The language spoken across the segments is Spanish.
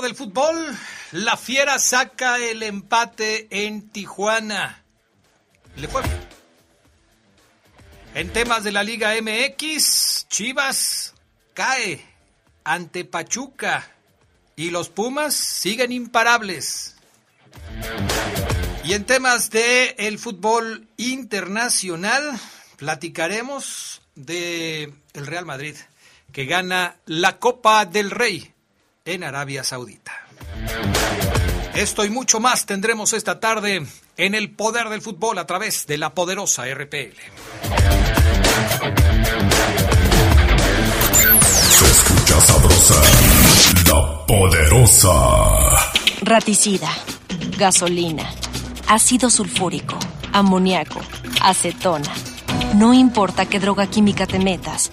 Del fútbol, la Fiera saca el empate en Tijuana. Le fue. En temas de la Liga MX, Chivas cae ante Pachuca y los Pumas siguen imparables. Y en temas de el fútbol internacional, platicaremos de el Real Madrid que gana la Copa del Rey en Arabia Saudita. Esto y mucho más tendremos esta tarde en el poder del fútbol a través de la poderosa RPL. Se escucha sabrosa, la poderosa. Raticida, gasolina, ácido sulfúrico, amoníaco, acetona. No importa qué droga química te metas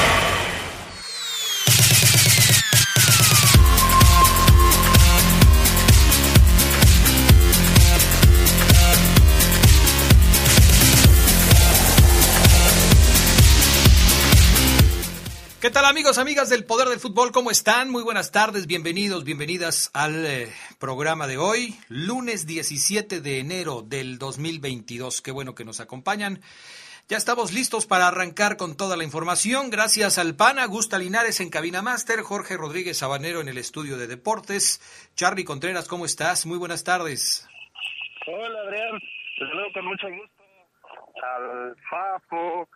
¿Qué tal amigos, amigas del Poder del Fútbol? ¿Cómo están? Muy buenas tardes, bienvenidos, bienvenidas al eh, programa de hoy, lunes 17 de enero del 2022. Qué bueno que nos acompañan. Ya estamos listos para arrancar con toda la información. Gracias al PAN, Augusta Linares en Cabina Master, Jorge Rodríguez Sabanero en el estudio de deportes. Charly Contreras, ¿cómo estás? Muy buenas tardes. Hola Adrián, te con mucho gusto al Fafo,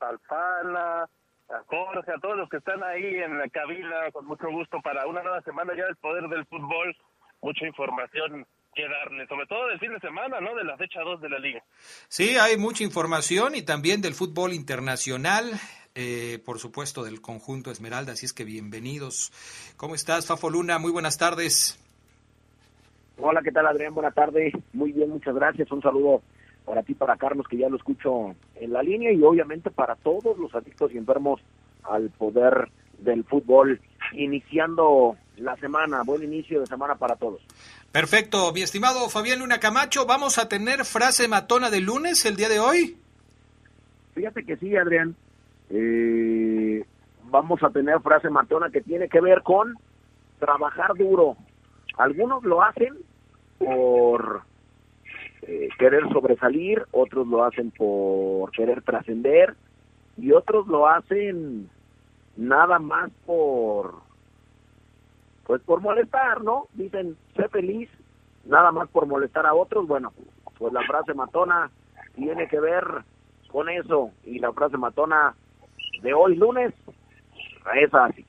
al Pana a Jorge, a todos los que están ahí en la cabina, con mucho gusto para una nueva semana ya del poder del fútbol. Mucha información que darle, sobre todo del fin de semana, ¿no? De la fecha 2 de la liga. Sí, hay mucha información y también del fútbol internacional, eh, por supuesto del conjunto Esmeralda, así es que bienvenidos. ¿Cómo estás, Fafo Luna? Muy buenas tardes. Hola, ¿qué tal, Adrián? Buenas tardes. Muy bien, muchas gracias. Un saludo para ti, para Carlos, que ya lo escucho en la línea, y obviamente para todos los adictos y enfermos al poder del fútbol, iniciando la semana, buen inicio de semana para todos. Perfecto, mi estimado Fabián Luna Camacho, ¿vamos a tener frase matona de lunes el día de hoy? Fíjate que sí, Adrián. Eh, vamos a tener frase matona que tiene que ver con trabajar duro. Algunos lo hacen por eh, querer sobresalir, otros lo hacen por querer trascender y otros lo hacen nada más por pues por molestar, ¿no? Dicen, sé feliz, nada más por molestar a otros. Bueno, pues la frase matona tiene que ver con eso y la frase matona de hoy lunes, Es así.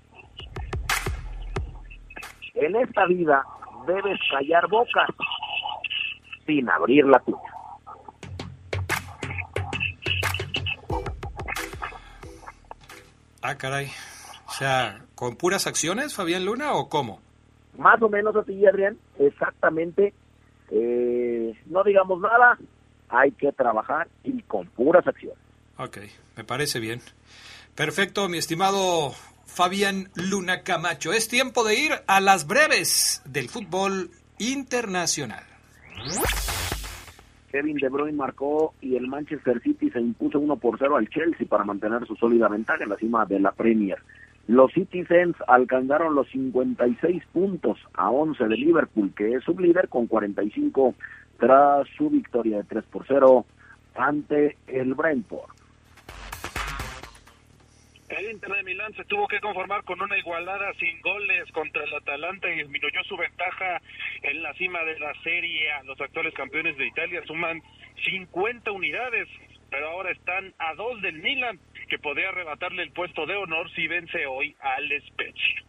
En esta vida debes callar bocas sin abrir la tuya. Ah, caray. O sea, ¿con puras acciones, Fabián Luna, o cómo? Más o menos así, Adrián. Exactamente. Eh, no digamos nada. Hay que trabajar y con puras acciones. Ok, me parece bien. Perfecto, mi estimado Fabián Luna Camacho. Es tiempo de ir a las breves del fútbol internacional. Kevin De Bruyne marcó y el Manchester City se impuso 1 por 0 al Chelsea para mantener su sólida ventaja en la cima de la Premier. Los Citizens alcanzaron los 56 puntos a 11 de Liverpool, que es sublíder con 45 tras su victoria de 3 por 0 ante el Brentford. El Inter de Milán se tuvo que conformar con una igualada sin goles contra el Atalanta y disminuyó su ventaja en la cima de la serie. Los actuales campeones de Italia suman 50 unidades, pero ahora están a dos del Milan, que podría arrebatarle el puesto de honor si vence hoy al Spezia.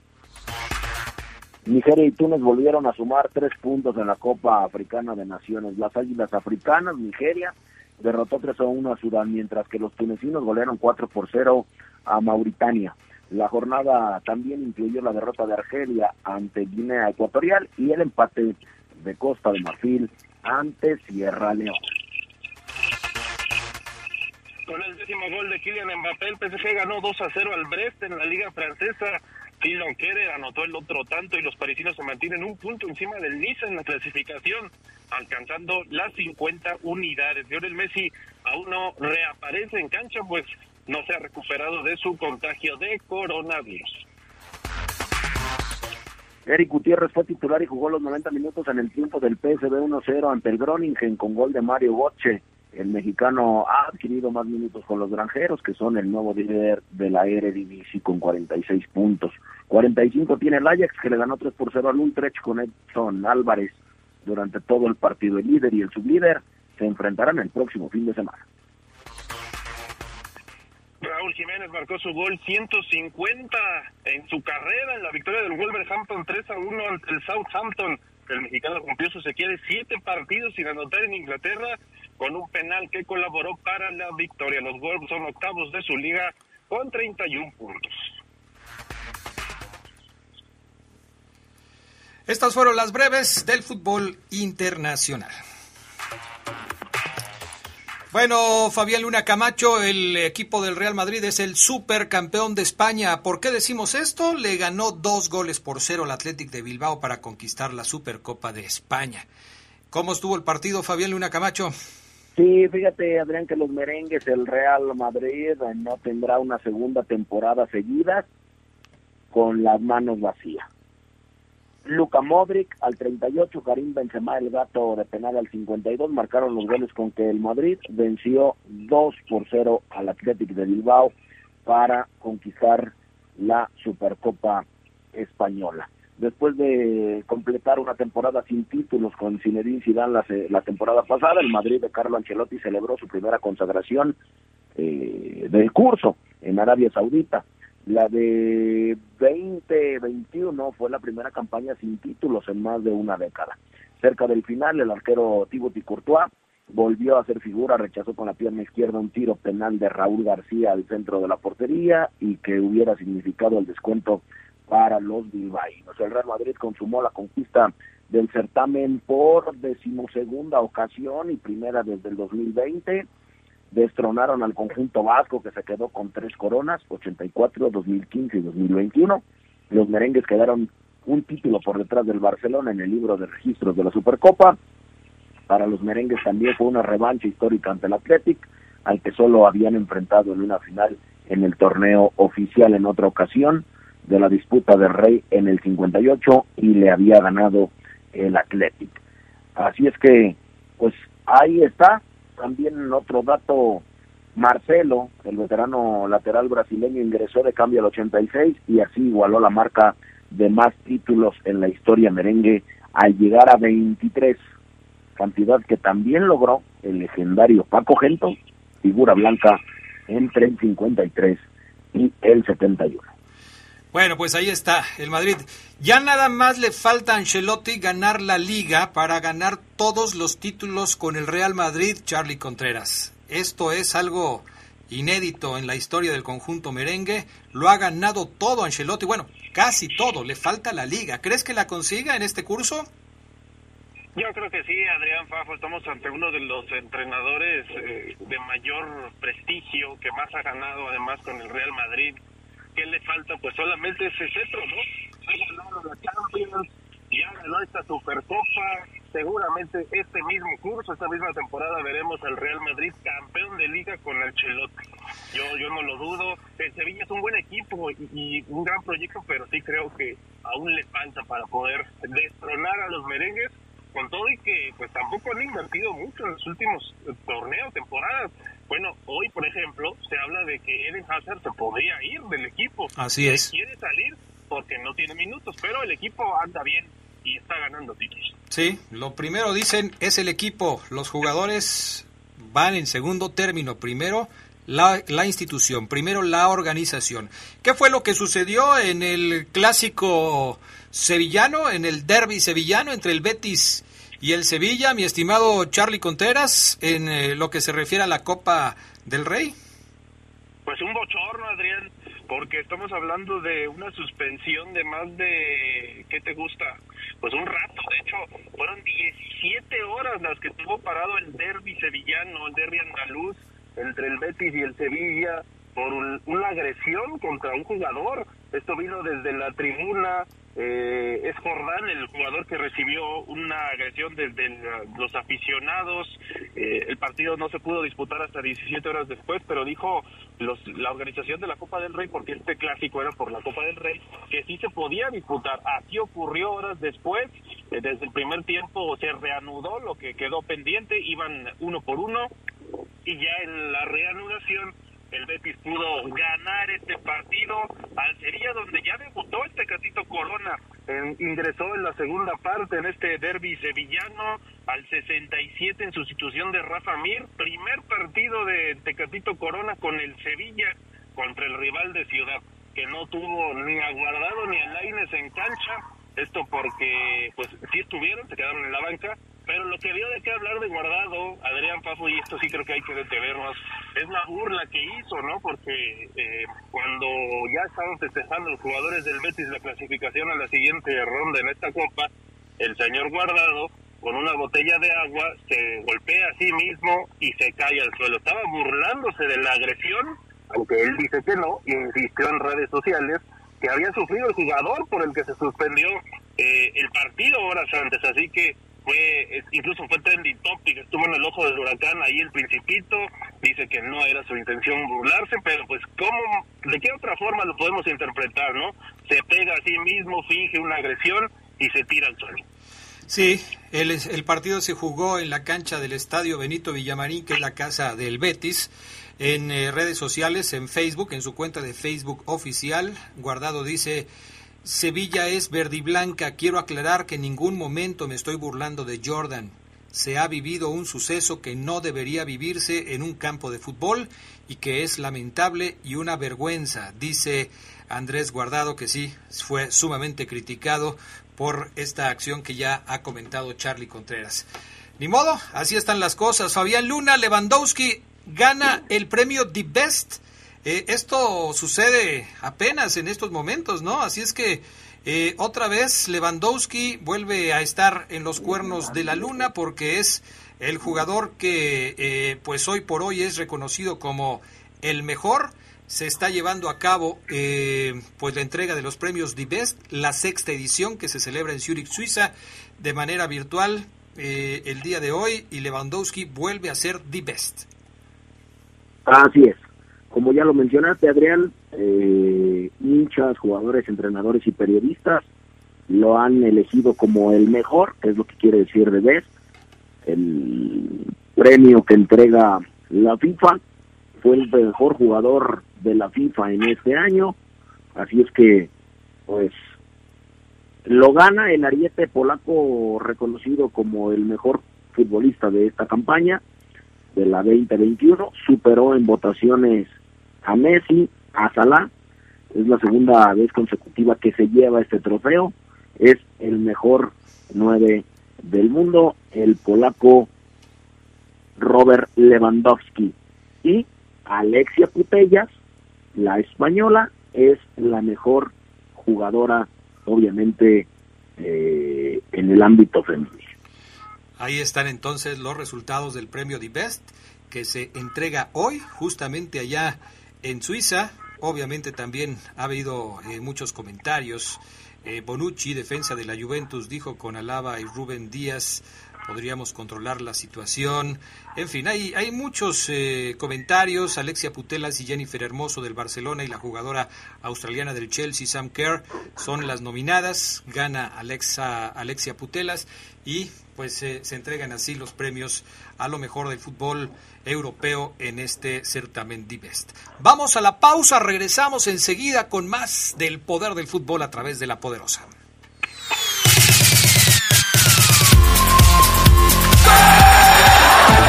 Nigeria y Túnez volvieron a sumar tres puntos en la Copa Africana de Naciones. Las Águilas Africanas, Nigeria, derrotó 3 a 1 a Sudán, mientras que los tunecinos golearon 4 por 0 a Mauritania. La jornada también incluyó la derrota de Argelia ante Guinea Ecuatorial y el empate de Costa de Marfil ante Sierra Leona. Con el décimo gol de Kylian Mbappé, el PSG ganó 2 a 0 al Brest en la Liga Francesa. Phil Kerer anotó el otro tanto y los parisinos se mantienen un punto encima del Niza en la clasificación, alcanzando las 50 unidades. Lionel Messi aún no reaparece en cancha, pues no se ha recuperado de su contagio de coronavirus. Eric Gutiérrez fue titular y jugó los 90 minutos en el tiempo del PSV 1-0 ante el Groningen con gol de Mario Bocce. El mexicano ha adquirido más minutos con los granjeros, que son el nuevo líder de la Eredivisie con 46 puntos. 45 tiene el Ajax, que le ganó 3 por 0 al Utrecht con Edson Álvarez durante todo el partido. El líder y el sublíder se enfrentarán el próximo fin de semana. Raúl Jiménez marcó su gol 150 en su carrera en la victoria del Wolverhampton 3 a 1 ante el Southampton. El mexicano cumplió su sequía de siete partidos sin anotar en Inglaterra con un penal que colaboró para la victoria. Los Wolves son octavos de su liga con 31 puntos. Estas fueron las breves del fútbol internacional. Bueno, Fabián Luna Camacho, el equipo del Real Madrid es el supercampeón de España. ¿Por qué decimos esto? Le ganó dos goles por cero al Athletic de Bilbao para conquistar la Supercopa de España. ¿Cómo estuvo el partido, Fabián Luna Camacho? Sí, fíjate, Adrián, que los merengues, el Real Madrid eh, no tendrá una segunda temporada seguida con las manos vacías. Luka Modric al 38, Karim Benzema, el gato de penal al 52, marcaron los goles con que el Madrid venció 2 por 0 al Athletic de Bilbao para conquistar la Supercopa Española. Después de completar una temporada sin títulos con Zinedine Zidane la, la temporada pasada, el Madrid de Carlo Ancelotti celebró su primera consagración eh, del curso en Arabia Saudita. La de 2021 fue la primera campaña sin títulos en más de una década. Cerca del final, el arquero Thibaut Courtois volvió a hacer figura, rechazó con la pierna izquierda un tiro penal de Raúl García al centro de la portería y que hubiera significado el descuento para los bilbaínos. El Real Madrid consumó la conquista del certamen por decimosegunda ocasión y primera desde el 2020 destronaron al conjunto vasco que se quedó con tres coronas, 84, 2015 y 2021. Los merengues quedaron un título por detrás del Barcelona en el libro de registros de la Supercopa. Para los merengues también fue una revancha histórica ante el Athletic, al que solo habían enfrentado en una final en el torneo oficial en otra ocasión de la disputa del Rey en el 58 y le había ganado el Athletic. Así es que, pues ahí está, también otro dato, Marcelo, el veterano lateral brasileño, ingresó de cambio al 86 y así igualó la marca de más títulos en la historia merengue al llegar a 23, cantidad que también logró el legendario Paco Gento, figura blanca entre el 53 y el 71. Bueno, pues ahí está el Madrid. Ya nada más le falta a Ancelotti ganar la liga para ganar todos los títulos con el Real Madrid, Charlie Contreras. Esto es algo inédito en la historia del conjunto merengue. Lo ha ganado todo Ancelotti, bueno, casi todo. Le falta la liga. ¿Crees que la consiga en este curso? Yo creo que sí, Adrián Fafo, estamos ante uno de los entrenadores eh, de mayor prestigio, que más ha ganado además con el Real Madrid. ¿Qué le falta? Pues solamente ese cetro, ¿no? Ha ganado la Champions, ya ganó esta Supercopa, seguramente este mismo curso, esta misma temporada veremos al Real Madrid campeón de liga con el Chelote. Yo, yo no lo dudo. El Sevilla es un buen equipo y, y, un gran proyecto, pero sí creo que aún le falta para poder destronar a los merengues con todo y que pues tampoco han invertido mucho en los últimos eh, torneos, temporadas. Bueno, hoy por ejemplo se habla de que Eden Hazard se podría ir del equipo. Así es. Quiere salir porque no tiene minutos, pero el equipo anda bien y está ganando títulos. Sí, lo primero dicen es el equipo, los jugadores van en segundo término, primero la, la, institución, primero la organización. ¿Qué fue lo que sucedió en el clásico sevillano, en el derby sevillano entre el Betis y el Sevilla, mi estimado Charlie Contreras, en eh, lo que se refiere a la Copa del Rey? Pues un bochorno, Adrián, porque estamos hablando de una suspensión de más de, ¿qué te gusta? Pues un rato, de hecho, fueron 17 horas las que tuvo parado el derby sevillano, el derby andaluz, entre el Betis y el Sevilla, por un, una agresión contra un jugador. Esto vino desde la tribuna, eh, es Jordán el jugador que recibió una agresión desde el, los aficionados. Eh, el partido no se pudo disputar hasta 17 horas después, pero dijo los, la organización de la Copa del Rey, porque este clásico era por la Copa del Rey, que sí se podía disputar. Así ocurrió horas después. Eh, desde el primer tiempo se reanudó lo que quedó pendiente, iban uno por uno. Y ya en la reanudación el Betis pudo ganar este partido. Al Sevilla donde ya debutó este Catito Corona ingresó en la segunda parte en este derby sevillano al 67 en sustitución de Rafa Mir. Primer partido de Tecatito Corona con el Sevilla contra el rival de Ciudad que no tuvo ni a Guardado ni a en cancha. Esto porque pues sí estuvieron se quedaron en la banca pero lo que dio de qué hablar de Guardado, Adrián Pafo, y esto sí creo que hay que detenernos, es la burla que hizo, ¿no? Porque eh, cuando ya estaban festejando los jugadores del Betis la clasificación a la siguiente ronda en esta copa, el señor Guardado, con una botella de agua, se golpea a sí mismo y se cae al suelo. Estaba burlándose de la agresión, aunque él dice que no, y insistió en redes sociales que había sufrido el jugador por el que se suspendió eh, el partido horas antes. Así que fue incluso fue trending topic, estuvo en el ojo del huracán ahí el principito, dice que no era su intención burlarse, pero pues cómo, de qué otra forma lo podemos interpretar, ¿no? Se pega a sí mismo, finge una agresión y se tira al suelo. Sí, el, el partido se jugó en la cancha del Estadio Benito Villamarín, que es la casa del Betis. En eh, redes sociales, en Facebook, en su cuenta de Facebook oficial, Guardado dice, Sevilla es verde y blanca. Quiero aclarar que en ningún momento me estoy burlando de Jordan. Se ha vivido un suceso que no debería vivirse en un campo de fútbol y que es lamentable y una vergüenza, dice Andrés Guardado, que sí fue sumamente criticado por esta acción que ya ha comentado Charlie Contreras. Ni modo, así están las cosas. Fabián Luna, Lewandowski gana el premio The Best eh, esto sucede apenas en estos momentos, ¿no? Así es que eh, otra vez Lewandowski vuelve a estar en los cuernos de la luna porque es el jugador que eh, pues hoy por hoy es reconocido como el mejor. Se está llevando a cabo pues la entrega de los premios The Best, la sexta edición que se celebra en Zurich, Suiza, de manera virtual el día de hoy y Lewandowski vuelve a ser The Best. Así es. Como ya lo mencionaste, Adrián, eh, hinchas, jugadores, entrenadores y periodistas lo han elegido como el mejor, que es lo que quiere decir de Best, el premio que entrega la FIFA, fue el mejor jugador de la FIFA en este año, así es que, pues, lo gana el ariete polaco reconocido como el mejor futbolista de esta campaña de la 2021, superó en votaciones a Messi, a Salah, es la segunda vez consecutiva que se lleva este trofeo, es el mejor 9 del mundo, el polaco Robert Lewandowski. Y Alexia Putellas, la española, es la mejor jugadora, obviamente, eh, en el ámbito femenino. Ahí están entonces los resultados del premio The Best que se entrega hoy justamente allá en Suiza. Obviamente también ha habido eh, muchos comentarios. Eh, Bonucci, defensa de la Juventus, dijo con Alaba y Rubén Díaz podríamos controlar la situación. En fin, hay, muchos eh, comentarios. Alexia Putelas y Jennifer Hermoso del Barcelona y la jugadora australiana del Chelsea, Sam Kerr, son las nominadas. Gana Alexa, Alexia Putelas y pues se entregan así los premios a lo mejor del fútbol europeo en este certamen Divest. Vamos a la pausa, regresamos enseguida con más del poder del fútbol a través de la poderosa.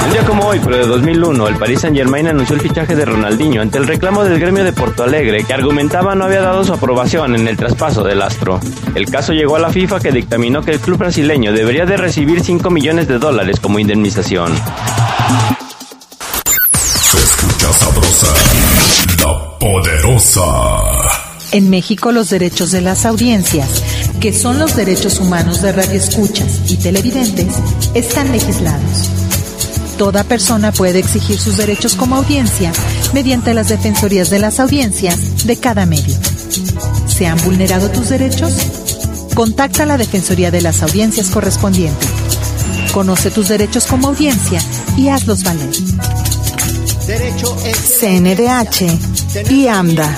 Un día como hoy, pero de 2001, el Paris Saint-Germain anunció el fichaje de Ronaldinho ante el reclamo del gremio de Porto Alegre, que argumentaba no había dado su aprobación en el traspaso del astro. El caso llegó a la FIFA que dictaminó que el club brasileño debería de recibir 5 millones de dólares como indemnización. Se escucha sabrosa, la poderosa. En México los derechos de las audiencias, que son los derechos humanos de radioescuchas y televidentes, están legislados. Toda persona puede exigir sus derechos como audiencia mediante las defensorías de las audiencias de cada medio. ¿Se han vulnerado tus derechos? Contacta a la Defensoría de las Audiencias correspondiente. Conoce tus derechos como audiencia y hazlos valer. CNDH y AMDA.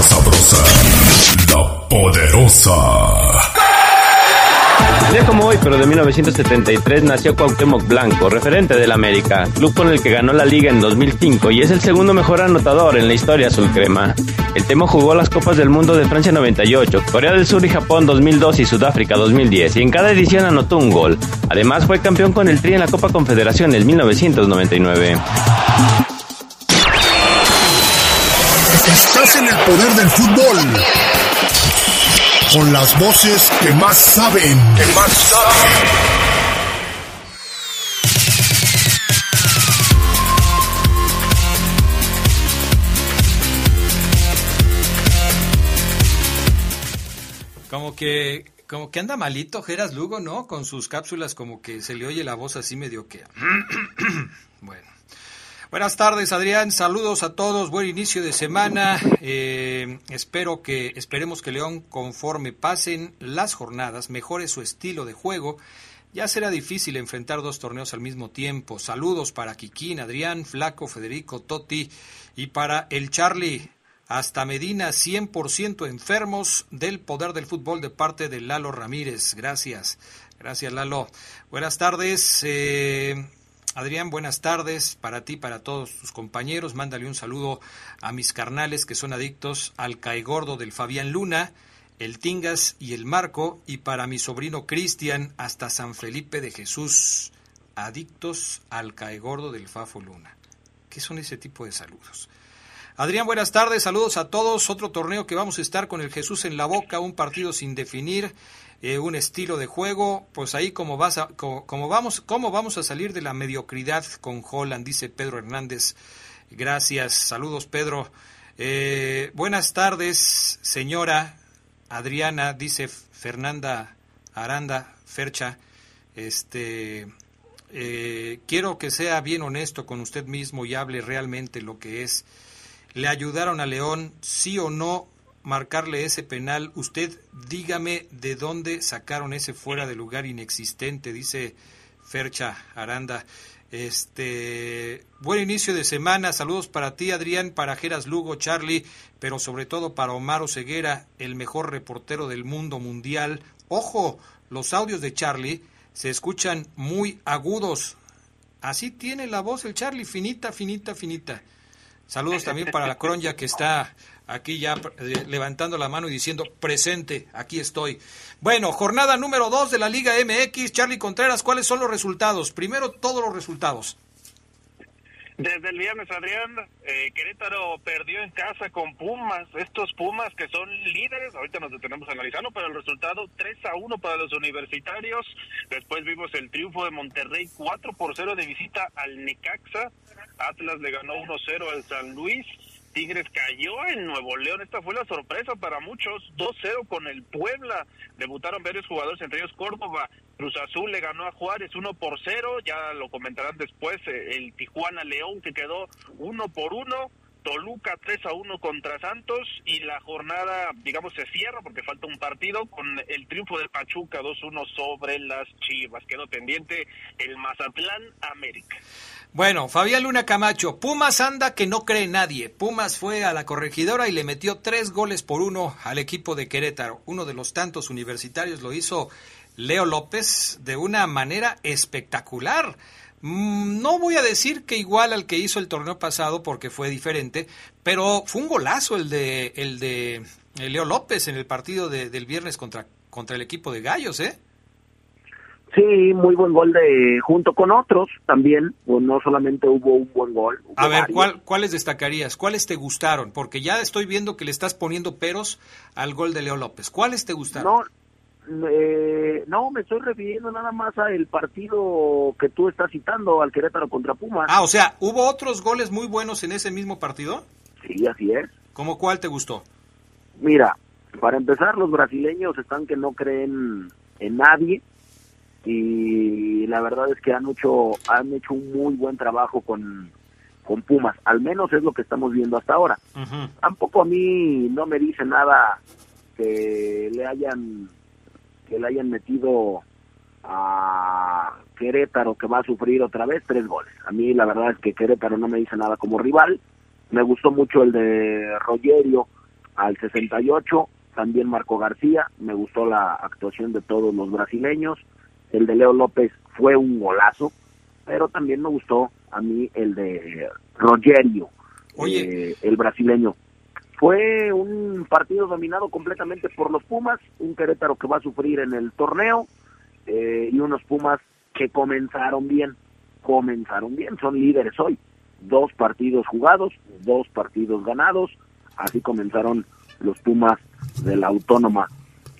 Escucha sabrosa, la poderosa. Ya como hoy, pero de 1973, nació Cuauhtémoc Blanco, referente del América, club con el que ganó la liga en 2005 y es el segundo mejor anotador en la historia azul crema. El Temo jugó las Copas del Mundo de Francia 98, Corea del Sur y Japón 2002 y Sudáfrica 2010 y en cada edición anotó un gol. Además fue campeón con el Tri en la Copa Confederación en 1999. Estás en el poder del fútbol. Con las voces que más saben. Que más saben. Como que, como que anda malito Geras Lugo, ¿no? Con sus cápsulas como que se le oye la voz así medio que... bueno. Buenas tardes, Adrián. Saludos a todos. Buen inicio de semana. Eh, espero que, esperemos que León, conforme pasen las jornadas, mejore su estilo de juego. Ya será difícil enfrentar dos torneos al mismo tiempo. Saludos para Kikín, Adrián, Flaco, Federico, Totti y para el Charlie. Hasta Medina, 100% enfermos del poder del fútbol de parte de Lalo Ramírez. Gracias. Gracias, Lalo. Buenas tardes. Eh, Adrián, buenas tardes para ti, para todos tus compañeros. Mándale un saludo a mis carnales que son adictos al caegordo del Fabián Luna, el Tingas y el Marco, y para mi sobrino Cristian hasta San Felipe de Jesús, adictos al caegordo del Fafo Luna. ¿Qué son ese tipo de saludos? Adrián, buenas tardes, saludos a todos. Otro torneo que vamos a estar con el Jesús en la boca, un partido sin definir. Eh, un estilo de juego, pues ahí como, vas a, como, vamos, cómo vamos a salir de la mediocridad con Holland, dice Pedro Hernández. Gracias, saludos Pedro. Eh, buenas tardes, señora Adriana, dice Fernanda Aranda Fercha. Este, eh, quiero que sea bien honesto con usted mismo y hable realmente lo que es. ¿Le ayudaron a León, sí o no, marcarle ese penal, usted dígame de dónde sacaron ese fuera de lugar inexistente, dice Fercha Aranda. Este, buen inicio de semana, saludos para ti Adrián, para Geras Lugo, Charlie, pero sobre todo para Omar Ceguera, el mejor reportero del mundo mundial. Ojo, los audios de Charlie se escuchan muy agudos. Así tiene la voz el Charlie, finita, finita, finita. Saludos también para la Cronya que está aquí ya eh, levantando la mano y diciendo presente, aquí estoy. Bueno, jornada número 2 de la Liga MX. Charlie Contreras, ¿cuáles son los resultados? Primero, todos los resultados. Desde el viernes, Adrián, eh, Querétaro perdió en casa con Pumas. Estos Pumas que son líderes, ahorita nos detenemos analizando, pero el resultado 3 a 1 para los universitarios. Después vimos el triunfo de Monterrey 4 por 0 de visita al Necaxa. Atlas le ganó 1 0 al San Luis. Tigres cayó en Nuevo León. Esta fue la sorpresa para muchos. 2-0 con el Puebla. Debutaron varios jugadores, entre ellos Córdoba. Cruz Azul le ganó a Juárez 1 por 0. Ya lo comentarán después. Eh, el Tijuana León que quedó 1 por 1. Toluca 3 a 1 contra Santos y la jornada, digamos, se cierra porque falta un partido con el triunfo del Pachuca 2-1 sobre las Chivas. Quedó pendiente el Mazatlán América. Bueno, Fabián Luna Camacho, Pumas anda que no cree nadie. Pumas fue a la corregidora y le metió tres goles por uno al equipo de Querétaro. Uno de los tantos universitarios lo hizo Leo López de una manera espectacular. Mm, no voy a decir que igual al que hizo el torneo pasado porque fue diferente, pero fue un golazo el de el de Leo López en el partido del viernes contra, contra el equipo de Gallos, ¿eh? Sí, muy buen gol de junto con otros también, pues no solamente hubo un buen gol. A ver, ¿cuál, ¿cuáles destacarías? ¿Cuáles te gustaron? Porque ya estoy viendo que le estás poniendo peros al gol de Leo López. ¿Cuáles te gustaron? No, eh, no, me estoy refiriendo nada más al partido que tú estás citando, al Querétaro contra Pumas. Ah, o sea, ¿hubo otros goles muy buenos en ese mismo partido? Sí, así es. ¿Cómo cuál te gustó? Mira, para empezar, los brasileños están que no creen en nadie y la verdad es que han hecho han hecho un muy buen trabajo con, con Pumas, al menos es lo que estamos viendo hasta ahora. Tampoco a mí no me dice nada que le hayan que le hayan metido a Querétaro que va a sufrir otra vez tres goles. A mí la verdad es que Querétaro no me dice nada como rival. Me gustó mucho el de Rogerio al 68, también Marco García, me gustó la actuación de todos los brasileños el de Leo López fue un golazo, pero también me gustó a mí el de Rogerio, eh, el brasileño. Fue un partido dominado completamente por los Pumas, un Querétaro que va a sufrir en el torneo eh, y unos Pumas que comenzaron bien, comenzaron bien, son líderes hoy. Dos partidos jugados, dos partidos ganados, así comenzaron los Pumas de la Autónoma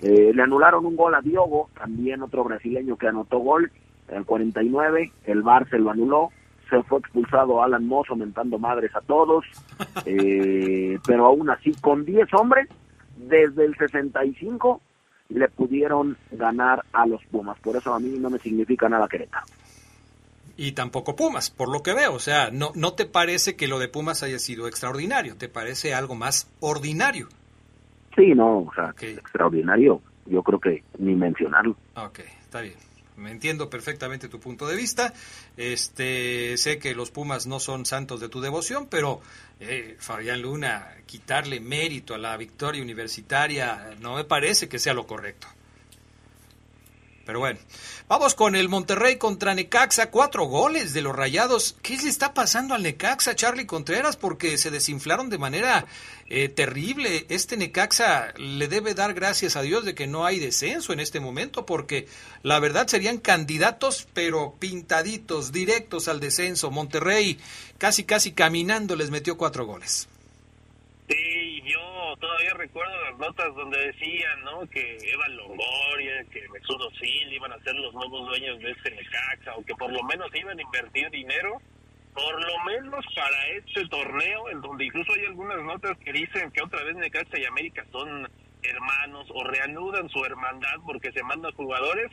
eh, le anularon un gol a Diogo, también otro brasileño que anotó gol, el 49, el Bar se lo anuló, se fue expulsado Alan Moss aumentando madres a todos, eh, pero aún así con 10 hombres, desde el 65 le pudieron ganar a los Pumas, por eso a mí no me significa nada Querétaro. Y tampoco Pumas, por lo que veo, o sea, no, no te parece que lo de Pumas haya sido extraordinario, te parece algo más ordinario. Sí, no, o sea, extraordinario. Yo creo que ni mencionarlo. Ok, está bien. Me entiendo perfectamente tu punto de vista. Este, sé que los Pumas no son santos de tu devoción, pero eh, Fabián Luna, quitarle mérito a la victoria universitaria no me parece que sea lo correcto. Pero bueno, vamos con el Monterrey contra Necaxa. Cuatro goles de los Rayados. ¿Qué le está pasando al Necaxa, Charlie Contreras? Porque se desinflaron de manera eh, terrible. Este Necaxa le debe dar gracias a Dios de que no hay descenso en este momento, porque la verdad serían candidatos, pero pintaditos, directos al descenso. Monterrey casi, casi caminando les metió cuatro goles. Sí, yo todavía recuerdo las notas donde decían, ¿no? Que Eva Longoria, que Mesudo Sil iban a ser los nuevos dueños de este Necaxa, o que por lo menos iban a invertir dinero, por lo menos para este torneo, en donde incluso hay algunas notas que dicen que otra vez Necaxa y América son hermanos o reanudan su hermandad porque se mandan jugadores.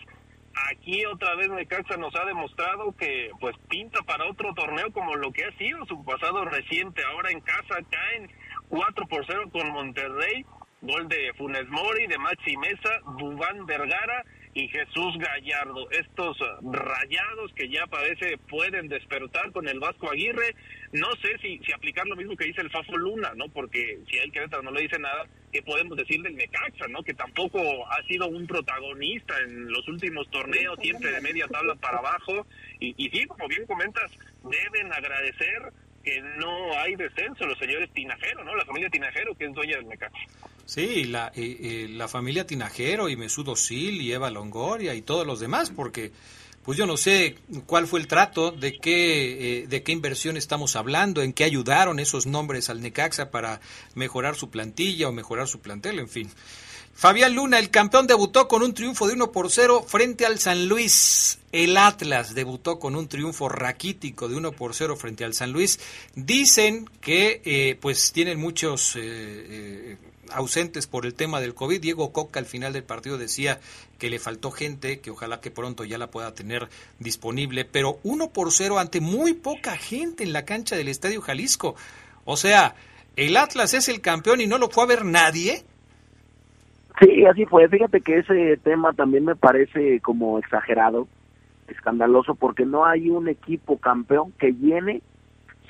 Aquí otra vez Necaxa nos ha demostrado que pues pinta para otro torneo como lo que ha sido su pasado reciente. Ahora en casa caen 4 por 0 con Monterrey, gol de Funes Mori, de Maxi Mesa, Dubán Vergara y Jesús Gallardo. Estos rayados que ya parece pueden despertar con el Vasco Aguirre. No sé si, si aplicar lo mismo que dice el Fafo Luna, ¿no? Porque si el Querétaro no le dice nada, ¿qué podemos decir del Necaxa, ¿no? Que tampoco ha sido un protagonista en los últimos torneos, siempre de media tabla para abajo. Y sí, como bien comentas, deben agradecer que no hay descenso los señores Tinajero, ¿no? La familia Tinajero, que es dueña del Necaxa. Sí, la, eh, eh, la familia Tinajero y Mesudo Sil y Eva Longoria y todos los demás, porque pues yo no sé cuál fue el trato, de qué, eh, de qué inversión estamos hablando, en qué ayudaron esos nombres al Necaxa para mejorar su plantilla o mejorar su plantel, en fin. Fabián Luna, el campeón, debutó con un triunfo de 1 por 0 frente al San Luis. El Atlas debutó con un triunfo raquítico de 1 por 0 frente al San Luis. Dicen que pues tienen muchos eh, ausentes por el tema del COVID. Diego Coca al final del partido decía que le faltó gente, que ojalá que pronto ya la pueda tener disponible, pero uno por cero ante muy poca gente en la cancha del Estadio Jalisco. O sea, el Atlas es el campeón y no lo fue a ver nadie. Sí, así fue. Fíjate que ese tema también me parece como exagerado, escandaloso, porque no hay un equipo campeón que llene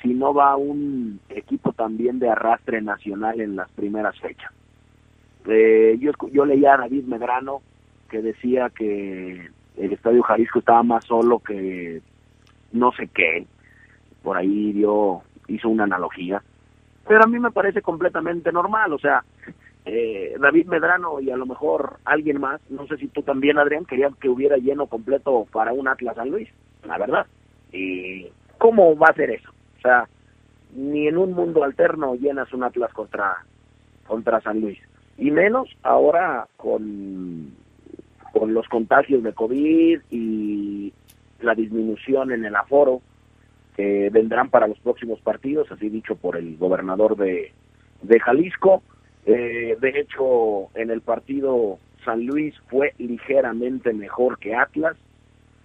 si no va un equipo también de arrastre nacional en las primeras fechas. Eh, yo, yo leía a David Medrano que decía que el Estadio Jalisco estaba más solo que no sé qué, por ahí dio, hizo una analogía, pero a mí me parece completamente normal, o sea, eh, David Medrano y a lo mejor alguien más, no sé si tú también Adrián, querían que hubiera lleno completo para un Atlas San Luis, la verdad, y ¿cómo va a ser eso? O sea, ni en un mundo alterno llenas un Atlas contra, contra San Luis. Y menos ahora con, con los contagios de COVID y la disminución en el aforo que vendrán para los próximos partidos, así dicho por el gobernador de, de Jalisco. Eh, de hecho, en el partido San Luis fue ligeramente mejor que Atlas.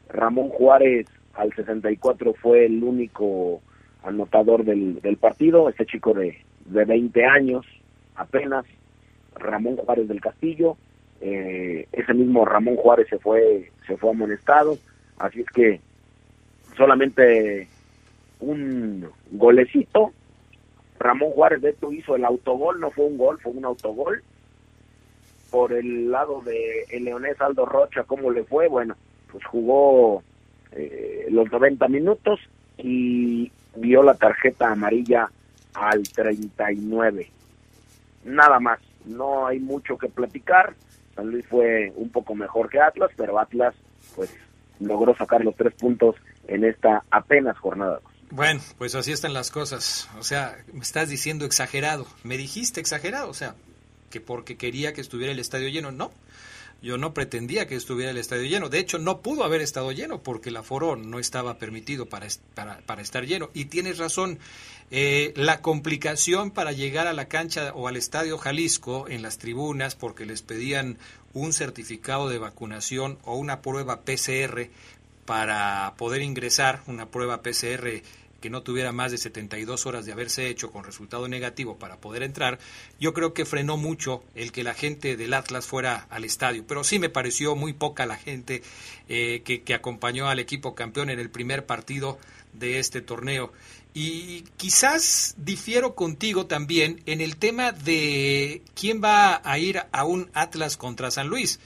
Ramón Juárez al 64 fue el único anotador del, del partido, este chico de, de 20 años apenas, Ramón Juárez del Castillo, eh, ese mismo Ramón Juárez se fue, se fue amonestado, así es que solamente un golecito, Ramón Juárez de hecho hizo el autogol, no fue un gol, fue un autogol, por el lado de el leonés Aldo Rocha, ¿cómo le fue? Bueno, pues jugó eh, los 90 minutos y vio la tarjeta amarilla al 39. Nada más, no hay mucho que platicar. San Luis fue un poco mejor que Atlas, pero Atlas pues logró sacar los tres puntos en esta apenas jornada. Bueno, pues así están las cosas. O sea, me estás diciendo exagerado. Me dijiste exagerado, o sea, que porque quería que estuviera el estadio lleno, no. Yo no pretendía que estuviera el estadio lleno. De hecho, no pudo haber estado lleno porque el aforo no estaba permitido para, para, estar lleno. Y tienes razón, eh, la complicación para llegar a la cancha o al estadio Jalisco en las tribunas porque les pedían un certificado de vacunación o una prueba PCR para poder ingresar, una prueba PCR que no tuviera más de 72 horas de haberse hecho con resultado negativo para poder entrar, yo creo que frenó mucho el que la gente del Atlas fuera al estadio. Pero sí me pareció muy poca la gente eh, que, que acompañó al equipo campeón en el primer partido de este torneo. Y quizás difiero contigo también en el tema de quién va a ir a un Atlas contra San Luis.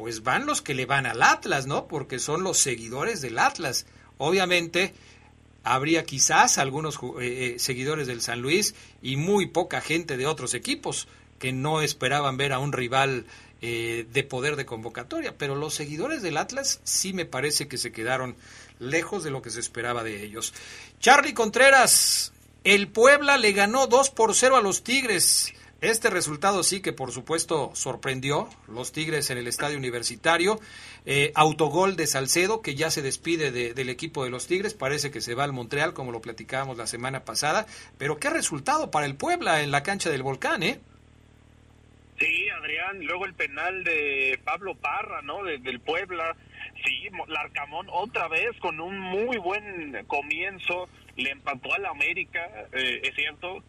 Pues van los que le van al Atlas, ¿no? Porque son los seguidores del Atlas. Obviamente, habría quizás algunos eh, eh, seguidores del San Luis y muy poca gente de otros equipos que no esperaban ver a un rival eh, de poder de convocatoria, pero los seguidores del Atlas sí me parece que se quedaron lejos de lo que se esperaba de ellos. Charlie Contreras, el Puebla le ganó 2 por 0 a los Tigres. Este resultado sí que por supuesto sorprendió los Tigres en el estadio universitario. Eh, autogol de Salcedo que ya se despide del equipo de los Tigres. Parece que se va al Montreal como lo platicábamos la semana pasada. Pero qué resultado para el Puebla en la cancha del Volcán, ¿eh? Sí, Adrián. Luego el penal de Pablo Parra, ¿no? del Puebla. Sí, Larcamón otra vez con un muy buen comienzo le empató a la América, eh, es cierto,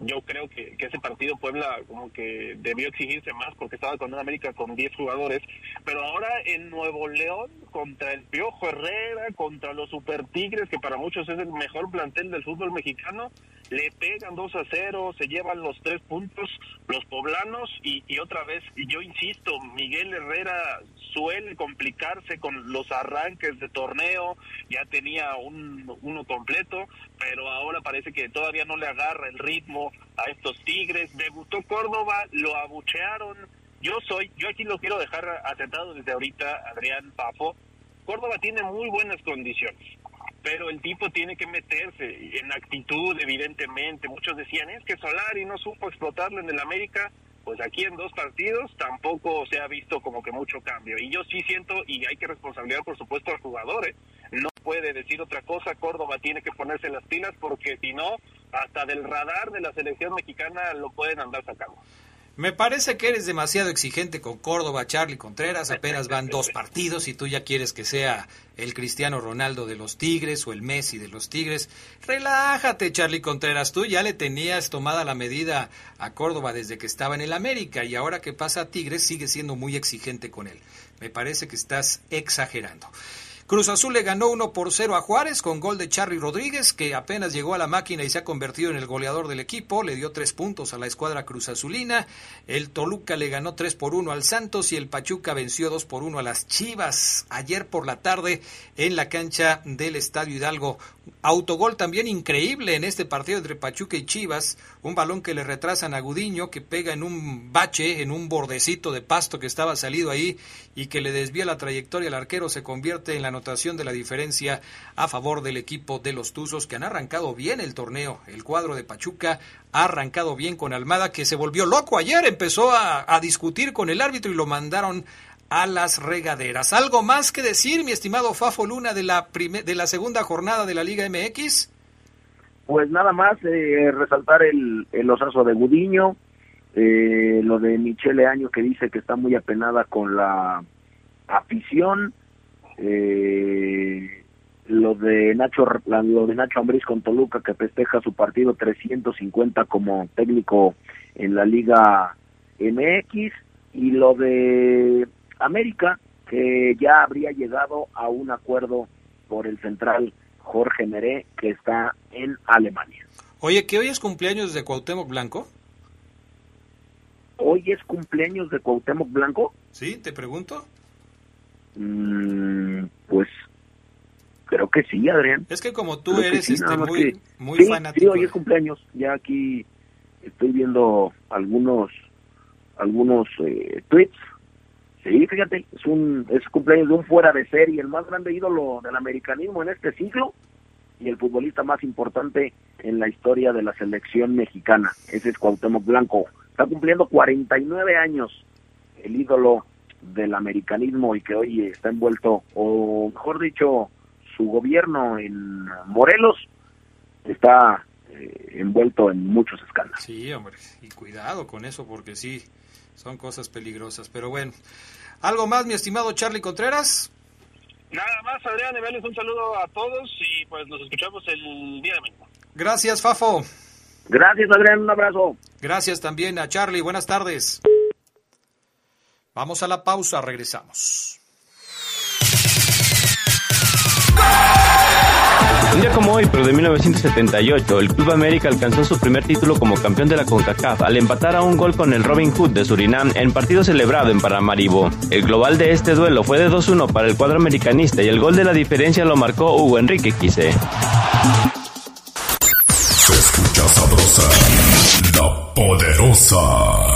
yo creo que, ese partido Puebla como que debió exigirse más porque estaba con una América con 10 jugadores, pero ahora en Nuevo León contra el Piojo Herrera, contra los Super Tigres, que para muchos es el mejor plantel del fútbol mexicano, le pegan 2 a 0, se llevan los tres puntos los poblanos y, y otra vez, yo insisto, Miguel Herrera suele complicarse con los arranques de torneo, ya tenía un, uno completo, pero ahora parece que todavía no le agarra el ritmo a estos Tigres. Debutó Córdoba, lo abuchearon. Yo soy, yo aquí lo quiero dejar atentado desde ahorita, Adrián Pafo. Córdoba tiene muy buenas condiciones, pero el tipo tiene que meterse en actitud, evidentemente. Muchos decían, es que Solari no supo explotarlo en el América pues aquí en dos partidos tampoco se ha visto como que mucho cambio. Y yo sí siento, y hay que responsabilizar por supuesto al jugador, ¿eh? no puede decir otra cosa, Córdoba tiene que ponerse las pilas porque si no, hasta del radar de la selección mexicana lo pueden andar sacando. Me parece que eres demasiado exigente con Córdoba, Charlie Contreras. Apenas van dos partidos y tú ya quieres que sea el Cristiano Ronaldo de los Tigres o el Messi de los Tigres. Relájate, Charlie Contreras. Tú ya le tenías tomada la medida a Córdoba desde que estaba en el América y ahora que pasa a Tigres sigue siendo muy exigente con él. Me parece que estás exagerando. Cruz Azul le ganó 1 por 0 a Juárez con gol de Charly Rodríguez, que apenas llegó a la máquina y se ha convertido en el goleador del equipo. Le dio tres puntos a la escuadra Cruz Azulina. El Toluca le ganó 3 por 1 al Santos y el Pachuca venció 2 por 1 a las Chivas ayer por la tarde en la cancha del Estadio Hidalgo. Autogol también increíble en este partido entre Pachuca y Chivas. Un balón que le retrasan a Gudiño, que pega en un bache, en un bordecito de pasto que estaba salido ahí y que le desvía la trayectoria al arquero. Se convierte en la anotación de la diferencia a favor del equipo de los Tuzos, que han arrancado bien el torneo. El cuadro de Pachuca ha arrancado bien con Almada, que se volvió loco ayer. Empezó a, a discutir con el árbitro y lo mandaron a las regaderas. ¿Algo más que decir, mi estimado Fafo Luna, de la, de la segunda jornada de la Liga MX? Pues nada más, eh, resaltar el, el osazo de Gudiño, eh, lo de Michele Año que dice que está muy apenada con la afición, eh, lo de Nacho lo de Nacho Ambriz con Toluca que festeja su partido 350 como técnico en la Liga MX y lo de América, que ya habría llegado a un acuerdo por el central Jorge Meré, que está en Alemania. Oye, ¿que hoy es cumpleaños de Cuauhtémoc Blanco? ¿Hoy es cumpleaños de Cuauhtémoc Blanco? Sí, te pregunto. Mm, pues creo que sí, Adrián. Es que como tú eres este, muy, muy fanático. Sí, hoy es cumpleaños. Ya aquí estoy viendo algunos algunos eh, tweets Sí, fíjate, es un es cumpleaños de un fuera de serie, el más grande ídolo del americanismo en este siglo y el futbolista más importante en la historia de la selección mexicana. Ese es Cuauhtémoc Blanco. Está cumpliendo 49 años el ídolo del americanismo y que hoy está envuelto, o mejor dicho, su gobierno en Morelos está eh, envuelto en muchos escándalos. Sí, hombre, y cuidado con eso porque sí, son cosas peligrosas. Pero bueno, ¿algo más, mi estimado Charlie Contreras? Nada más, Adrián, un saludo a todos y pues nos escuchamos el día de mañana. Gracias, Fafo. Gracias, Adrián, un abrazo. Gracias también a Charlie, buenas tardes. Vamos a la pausa, regresamos. Un día como hoy, pero de 1978, el Club América alcanzó su primer título como campeón de la CONCACAF al empatar a un gol con el Robin Hood de Surinam en partido celebrado en Paramaribo. El global de este duelo fue de 2-1 para el cuadro americanista y el gol de la diferencia lo marcó Hugo Enrique Quise. Se escucha sabrosa, la poderosa.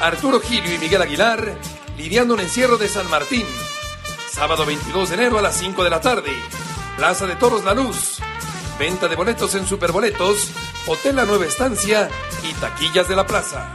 Arturo Gilio y Miguel Aguilar lidiando un encierro de San Martín. Sábado 22 de enero a las 5 de la tarde. Plaza de Toros La Luz. Venta de boletos en Superboletos Hotel La Nueva Estancia y Taquillas de la Plaza.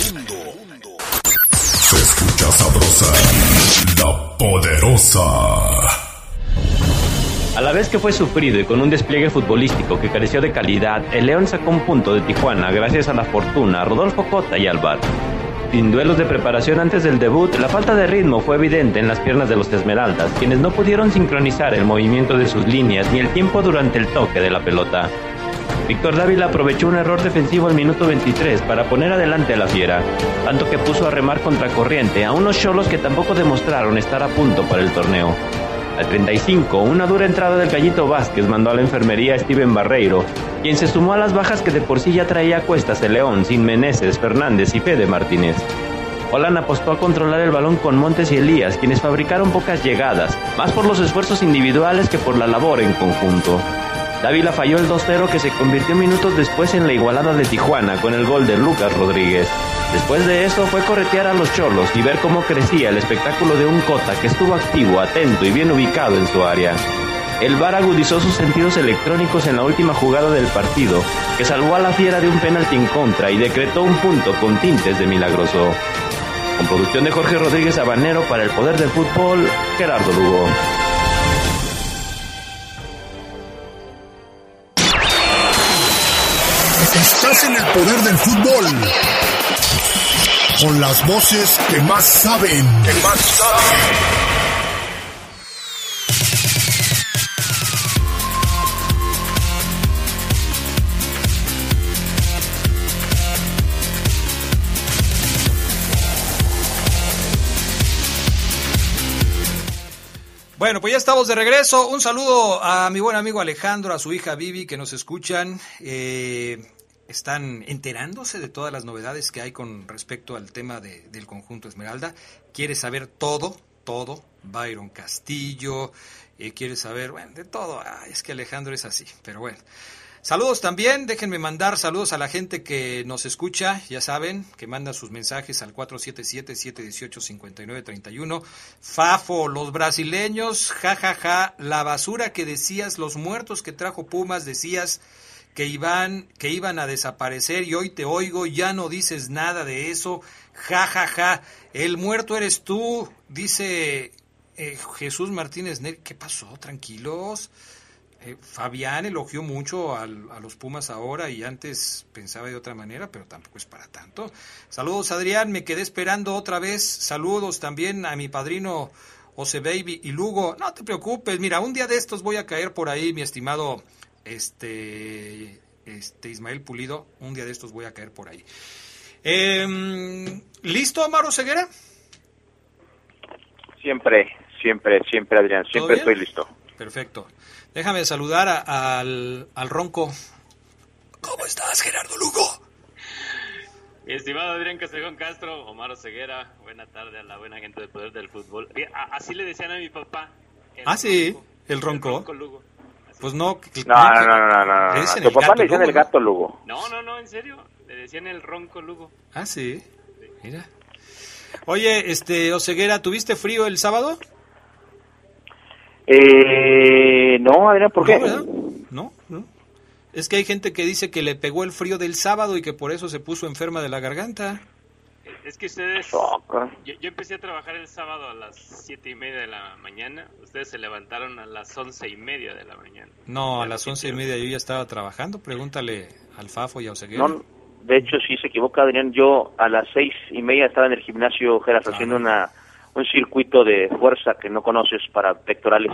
Poderosa. A la vez que fue sufrido y con un despliegue futbolístico que careció de calidad, el León sacó un punto de Tijuana gracias a la fortuna, Rodolfo Cota y Alvar. Sin duelos de preparación antes del debut, la falta de ritmo fue evidente en las piernas de los Esmeraldas, quienes no pudieron sincronizar el movimiento de sus líneas ni el tiempo durante el toque de la pelota. Víctor Dávila aprovechó un error defensivo al minuto 23 para poner adelante a la fiera, tanto que puso a remar contracorriente a unos cholos que tampoco demostraron estar a punto para el torneo. Al 35, una dura entrada del Gallito Vázquez mandó a la enfermería a Steven Barreiro, quien se sumó a las bajas que de por sí ya traía a cuestas el León sin Meneses, Fernández y Fede Martínez. Holland apostó a controlar el balón con Montes y Elías, quienes fabricaron pocas llegadas, más por los esfuerzos individuales que por la labor en conjunto. Dávila falló el 2-0 que se convirtió minutos después en la igualada de Tijuana con el gol de Lucas Rodríguez. Después de eso fue corretear a los cholos y ver cómo crecía el espectáculo de un Cota que estuvo activo, atento y bien ubicado en su área. El VAR agudizó sus sentidos electrónicos en la última jugada del partido, que salvó a la fiera de un penalti en contra y decretó un punto con tintes de milagroso. Con producción de Jorge Rodríguez Habanero para el Poder del Fútbol, Gerardo Lugo. En el poder del fútbol. Con las voces que más saben. Que más saben. Bueno, pues ya estamos de regreso. Un saludo a mi buen amigo Alejandro, a su hija Vivi que nos escuchan. Eh, están enterándose de todas las novedades que hay con respecto al tema de- del conjunto Esmeralda. Quiere saber todo, todo. Byron Castillo, eh, quiere saber, bueno, de todo. Ah, es que Alejandro es así, pero bueno. Saludos también, déjenme mandar saludos a la gente que nos escucha, ya saben, que manda sus mensajes al 477-718-5931. Fafo, los brasileños, jajaja, ja, ja, la basura que decías, los muertos que trajo Pumas, decías que iban, que iban a desaparecer y hoy te oigo, ya no dices nada de eso, jajaja, ja, ja. el muerto eres tú, dice eh, Jesús Martínez Neri, ¿qué pasó? Tranquilos. Eh, Fabián elogió mucho al- a los Pumas ahora y antes pensaba de otra manera, pero tampoco es para tanto. Saludos Adrián, me quedé esperando otra vez. Saludos también a mi padrino José Baby y Lugo. No te preocupes, mira, un día de estos voy a caer por ahí, mi estimado este, este Ismael Pulido. Un día de estos voy a caer por ahí. Em, ¿Listo, Amaro Ceguera? Siempre, siempre, siempre, Adrián, siempre estoy listo. Perfecto. Déjame saludar a- al, al Ronco. ¿Cómo estás, Gerardo Lugo? Mi estimado Adrián Castrejón Castro, Omar Ceguera, buena tarde a la buena gente del Poder del Fútbol. Eh, Así le decían a mi papá. el Ah, sí, Ronco, el Ronco. Ronco Lugo. Pues no. que- No, no, no, no, no, no, Le no. dicen Tu papá le decían el gato Lugo. No, no, no, en serio. Le decían el Ronco Lugo. Ah, sí. Mira. Oye, este, Oseguera, ¿tuviste frío el sábado? Eh, no, Adrián, ¿por qué? No, ¿verdad? No, no. Es que hay gente que dice que le pegó el frío del sábado y que por eso se puso enferma de la garganta. Es que ustedes... Yo, yo empecé a trabajar el sábado a las siete y media de la mañana. Ustedes se levantaron a las once y media de la mañana. No, a las once y media yo ya estaba trabajando. Pregúntale al Fafo y a Oseguera. No, de hecho, sí se equivoca, Adrián. Yo a las seis y media estaba en el gimnasio, Geras, haciendo una, un circuito de fuerza que no conoces para pectorales.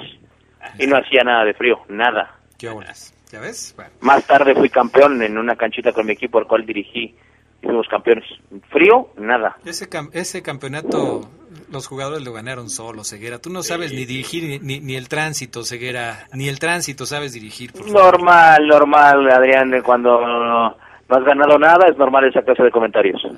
Y no hacía nada de frío, nada. ¿Qué horas? ¿Ya ves? Bueno. Más tarde fui campeón en una canchita con mi equipo, al cual dirigí. Y fuimos campeones. Frío, nada. Ese, cam- ese campeonato los jugadores lo ganaron solos, Ceguera. Tú no sabes ni dirigir ni, ni, ni el tránsito, Ceguera. Ni el tránsito sabes dirigir. por favor. Normal, normal, Adrián, de cuando No has ganado nada, es normal esa clase de comentarios.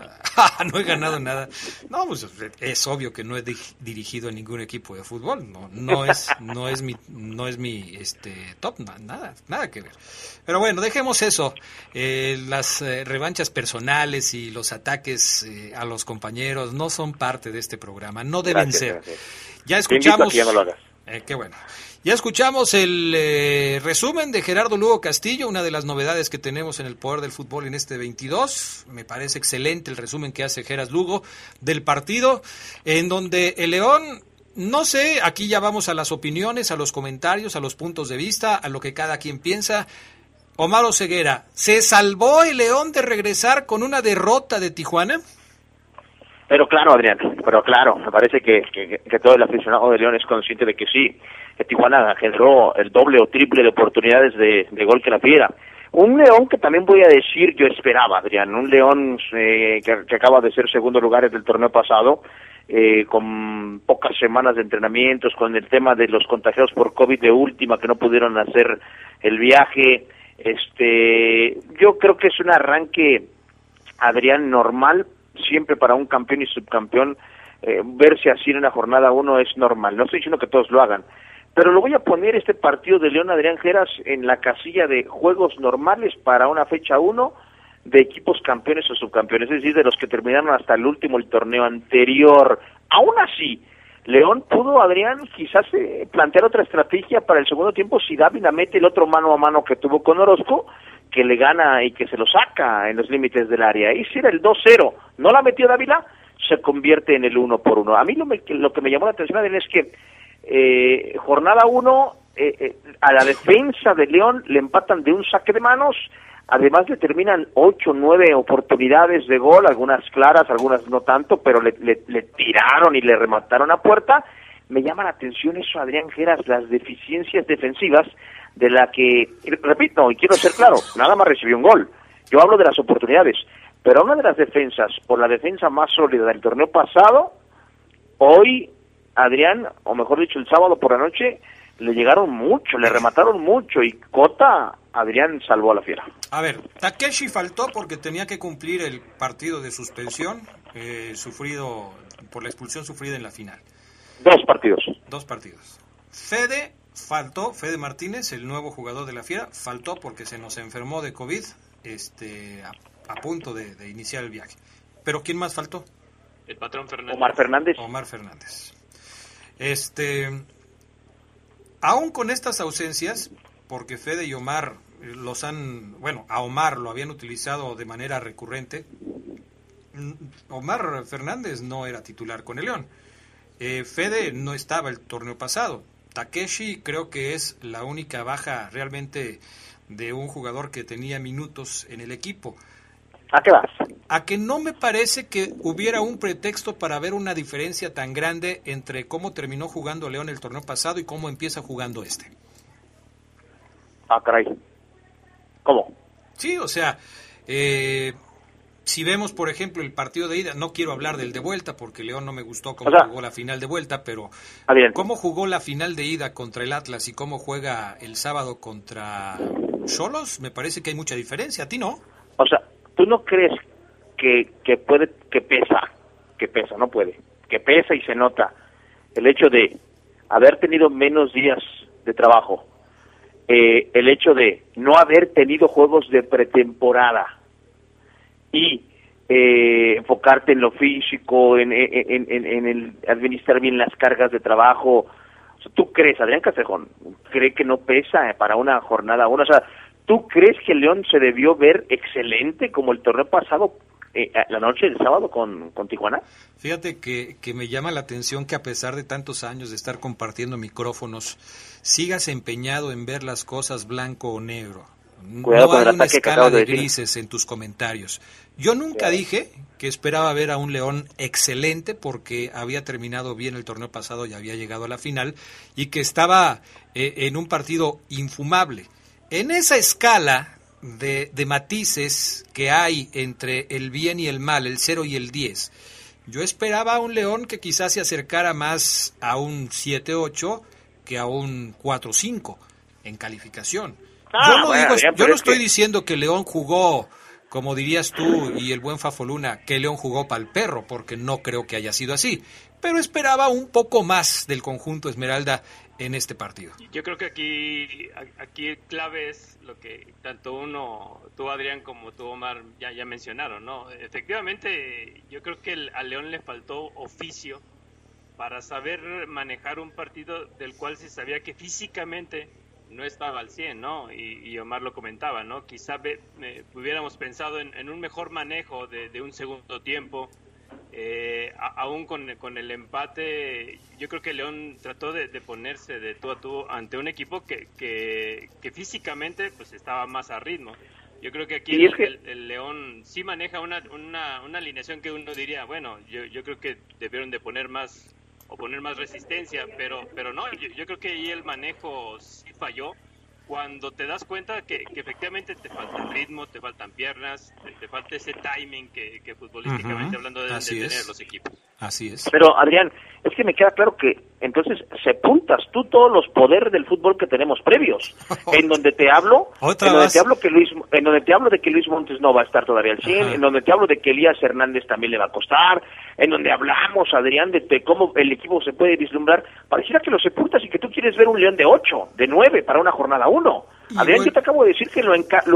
No he ganado nada. No, pues es obvio que no he di- dirigido a ningún equipo de fútbol. No, no es, no es mi, no es mi, este, top, na- nada, nada que ver. Pero bueno, dejemos eso. Eh, las eh, revanchas personales y los ataques eh, a los compañeros no son parte de este programa. No deben Gracias, ser. gracias. Ya Te invito a escuchamos. que ya no lo hagas. Eh, qué bueno. Ya escuchamos el eh, resumen de Gerardo Lugo Castillo, una de las novedades que tenemos en el poder del fútbol en este 22. Me parece excelente el resumen que hace Geras Lugo del partido, en donde el León, no sé, aquí ya vamos a las opiniones, a los comentarios, a los puntos de vista, a lo que cada quien piensa. Omar Ceguera, ¿se salvó el León de regresar con una derrota de Tijuana? Pero claro, Adrián, pero claro, me parece que, que, que todo el aficionado de León es consciente de que sí, Tijuana generó el doble o triple de oportunidades de, gol que la Fiera. Un León que también voy a decir yo esperaba, Adrián, un León eh, que, que acaba de ser segundo lugar del torneo pasado, eh, con pocas semanas de entrenamientos, con el tema de los contagiados por COVID de última que no pudieron hacer el viaje. Este, yo creo que es un arranque, Adrián, normal, siempre para un campeón y subcampeón, eh, verse así en una jornada uno es normal. No estoy diciendo que todos lo hagan, pero lo voy a poner este partido de León Adrián Geras en la casilla de juegos normales para una fecha uno de equipos campeones o subcampeones, es decir, de los que terminaron hasta el último el torneo anterior. Aún así, León pudo, Adrián, quizás eh, plantear otra estrategia para el segundo tiempo si Dávila mete el otro mano a mano que tuvo con Orozco, que le gana y que se lo saca en los límites del área. Ahí sí era el 2-0. No la metió Dávila, se convierte en el uno por uno. A mí lo, me- lo que me llamó la atención, Adrián, es que eh, jornada uno, eh, eh, a la defensa de León le empatan de un saque de manos, además le terminan ocho, nueve oportunidades de gol, algunas claras, algunas no tanto, pero le, le- tiraron y le remataron a puerta. Me llama la atención eso, Adrián Geras, las deficiencias defensivas de la que, repito, y quiero ser claro, nada más recibió un gol. Yo hablo de las oportunidades, pero una de las defensas, por la defensa más sólida del torneo pasado, hoy, Adrián, o mejor dicho, el sábado por la noche, le llegaron mucho, le remataron mucho y Cota, Adrián, salvó a la fiera. A ver, Takeshi faltó porque tenía que cumplir el partido de suspensión eh, sufrido por la expulsión sufrida en la final. Dos partidos. Dos partidos. Fede faltó, Fede Martínez, el nuevo jugador de la Fiera, faltó porque se nos enfermó de COVID este, a, a punto de, de iniciar el viaje. Pero ¿quién más faltó? El patrón Fernández. Omar Fernández. Omar Fernández. Este, aún con estas ausencias, porque Fede y Omar los han, bueno, a Omar lo habían utilizado de manera recurrente. mm, Omar Fernández no era titular con el León. Eh, Fede no estaba el torneo pasado. Takeshi creo que es la única baja realmente de un jugador que tenía minutos en el equipo. ¿A qué vas? A que no me parece que hubiera un pretexto para ver una diferencia tan grande entre cómo terminó jugando León el torneo pasado y cómo empieza jugando este. Ah, caray. ¿Cómo? Sí, o sea, eh, si vemos, por ejemplo, el partido de ida, no quiero hablar del de vuelta porque León no me gustó cómo O sea- jugó la final de vuelta, pero cómo jugó la final de ida contra el Atlas y cómo juega el sábado contra Cholos, me parece que hay mucha diferencia. ¿A ti no? O sea, ¿tú no crees que, que puede, que pesa, que pesa, no puede, que pesa y se nota. El hecho de haber tenido menos días de trabajo, eh, el hecho de no haber tenido juegos de pretemporada. Y eh, enfocarte en lo físico, en, en, en, en el administrar bien las cargas de trabajo. ¿Tú crees, Adrián Castejón, cree que no pesa para una jornada uno? O sea, ¿tú crees que León se debió ver excelente como el torneo pasado, eh, la noche del sábado con, con Tijuana? Fíjate que, que me llama la atención que a pesar de tantos años de estar compartiendo micrófonos, sigas empeñado en ver las cosas blanco o negro. Cuidado no con el hay una escala de grises en tus comentarios. Yo nunca dije que esperaba ver a un León excelente porque había terminado bien el torneo pasado y había llegado a la final y que estaba eh, en un partido infumable. En esa escala de, de matices que hay entre el bien y el mal, el 0 y el 10, yo esperaba a un León que quizás se acercara más a un 7-8 que a un 4-5 en calificación. Ah, yo no, bueno, digo- Adrián, yo no es estoy que- diciendo que León jugó como dirías tú y el buen Fafoluna, que León jugó para el perro, porque no creo que haya sido así. Pero esperaba un poco más del conjunto Esmeralda en este partido. Yo creo que aquí, aquí clave es lo que tanto uno, tú Adrián, como tú Omar, ya, ya mencionaron, ¿no? Efectivamente, yo creo que a León le faltó oficio para saber manejar un partido del cual se sabía que físicamente no estaba al 100, ¿no? Y, Omar lo comentaba, ¿no? Quizá hubiéramos pensado en, un mejor manejo de, un segundo tiempo. Eh, aún con, el empate, yo creo que León trató de, ponerse de tú a tú ante un equipo que, que, físicamente pues estaba más a ritmo. Yo creo que aquí el, León sí maneja una, una, una, alineación que uno diría, bueno, yo, yo creo que debieron de poner más o poner más resistencia, pero, pero no, yo, creo que ahí el manejo sí falló cuando te das cuenta que, efectivamente te falta ritmo, te faltan piernas, te, falta ese timing que, futbolísticamente hablando de tener los equipos. Así es. Pero Adrián, es que me queda claro que entonces se puntas tú todos los poderes del fútbol que tenemos previos, en donde te hablo, en donde te hablo que Luis, en donde te hablo de que Luis Montes no va a estar todavía al 100, en donde te hablo de que Elías Hernández también le va a costar, en donde hablamos Adrián de, cómo el equipo se puede vislumbrar, pareciera que lo sepuntas y que tú quieres ver un León de 8, de 9 para una jornada 1. Adrián, yo te acabo de decir que lo,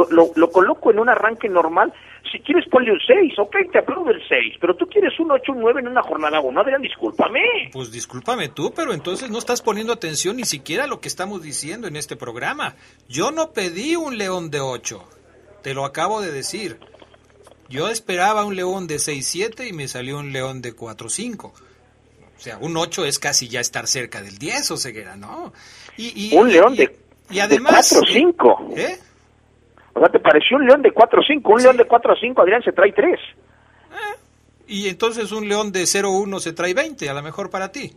lo, lo, coloco en un arranque normal. Si quieres, ponle un 6. Ok, te aplaudo el 6. Pero tú quieres un 8, un 9 en una jornada 1. Adrián, discúlpame. Pues discúlpame tú, pero entonces no estás poniendo atención ni siquiera a lo que estamos diciendo en este programa. Yo no pedí un león de 8. Te lo acabo de decir. Yo esperaba un león de 6-7 y me salió un león de 4-5. O sea, un 8 es casi ya estar cerca del 10, o ceguera, ¿no? Y, un león de y además, de 4 5. ¿Eh? O sea, ¿te pareció un león de 4 5? Un león de 4 5, Adrián, se trae 3. Eh, y entonces un león de 0 1 se trae 20, a lo mejor para ti.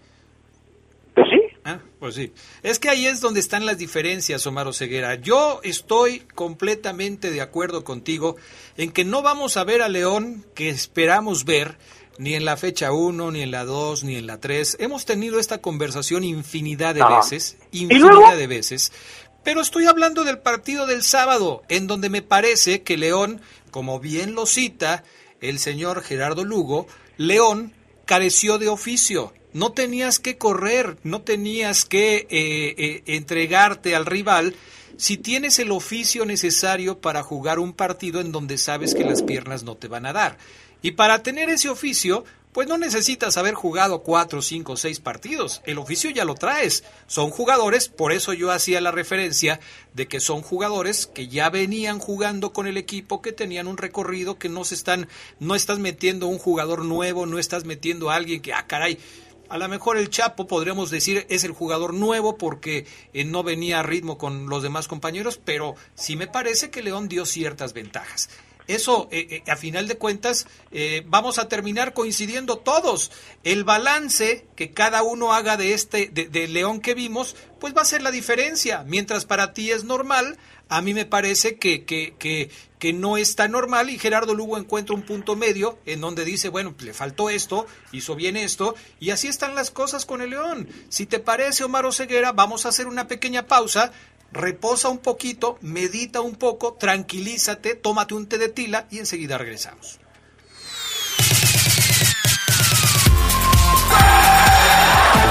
Pues sí. Ah, pues sí. Es que ahí es donde están las diferencias, Omar Ceguera. Yo estoy completamente de acuerdo contigo en que no vamos a ver a León que esperamos ver ni en la fecha 1, ni en la 2, ni en la 3. Hemos tenido esta conversación infinidad de veces, infinidad de veces. Pero estoy hablando del partido del sábado, en donde me parece que León, como bien lo cita el señor Gerardo Lugo, León careció de oficio. No tenías que correr, no tenías que eh, eh, entregarte al rival si tienes el oficio necesario para jugar un partido en donde sabes que las piernas no te van a dar. Y para tener ese oficio, pues no necesitas haber jugado cuatro, cinco, seis partidos. El oficio ya lo traes. Son jugadores, por eso yo hacía la referencia de que son jugadores que ya venían jugando con el equipo, que tenían un recorrido, que no se están, no estás metiendo un jugador nuevo, no estás metiendo a alguien que, ah, caray, a lo mejor el Chapo, podríamos decir, es el jugador nuevo porque eh, no venía a ritmo con los demás compañeros, pero sí me parece que León dio ciertas ventajas. Eso, eh, eh, a final de cuentas, eh, vamos a terminar coincidiendo todos. El balance que cada uno haga de este, de, León que vimos, pues va a ser la diferencia. Mientras para ti es normal, a mí me parece que, que, que, que no está normal y Gerardo Lugo encuentra un punto medio en donde dice, bueno, le faltó esto, hizo bien esto, y así están las cosas con el León. Si te parece, Omar Oseguera, vamos a hacer una pequeña pausa reposa un poquito, medita un poco, tranquilízate, tómate un té de tila y enseguida regresamos.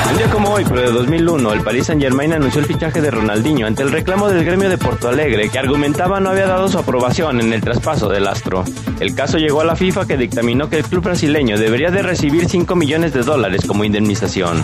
Un día como hoy, pero de 2001, el Paris Saint Germain anunció el fichaje de Ronaldinho ante el reclamo del gremio de Porto Alegre, que argumentaba no había dado su aprobación en el traspaso del astro. El caso llegó a la FIFA que dictaminó que el club brasileño debería de recibir 5 millones de dólares como indemnización.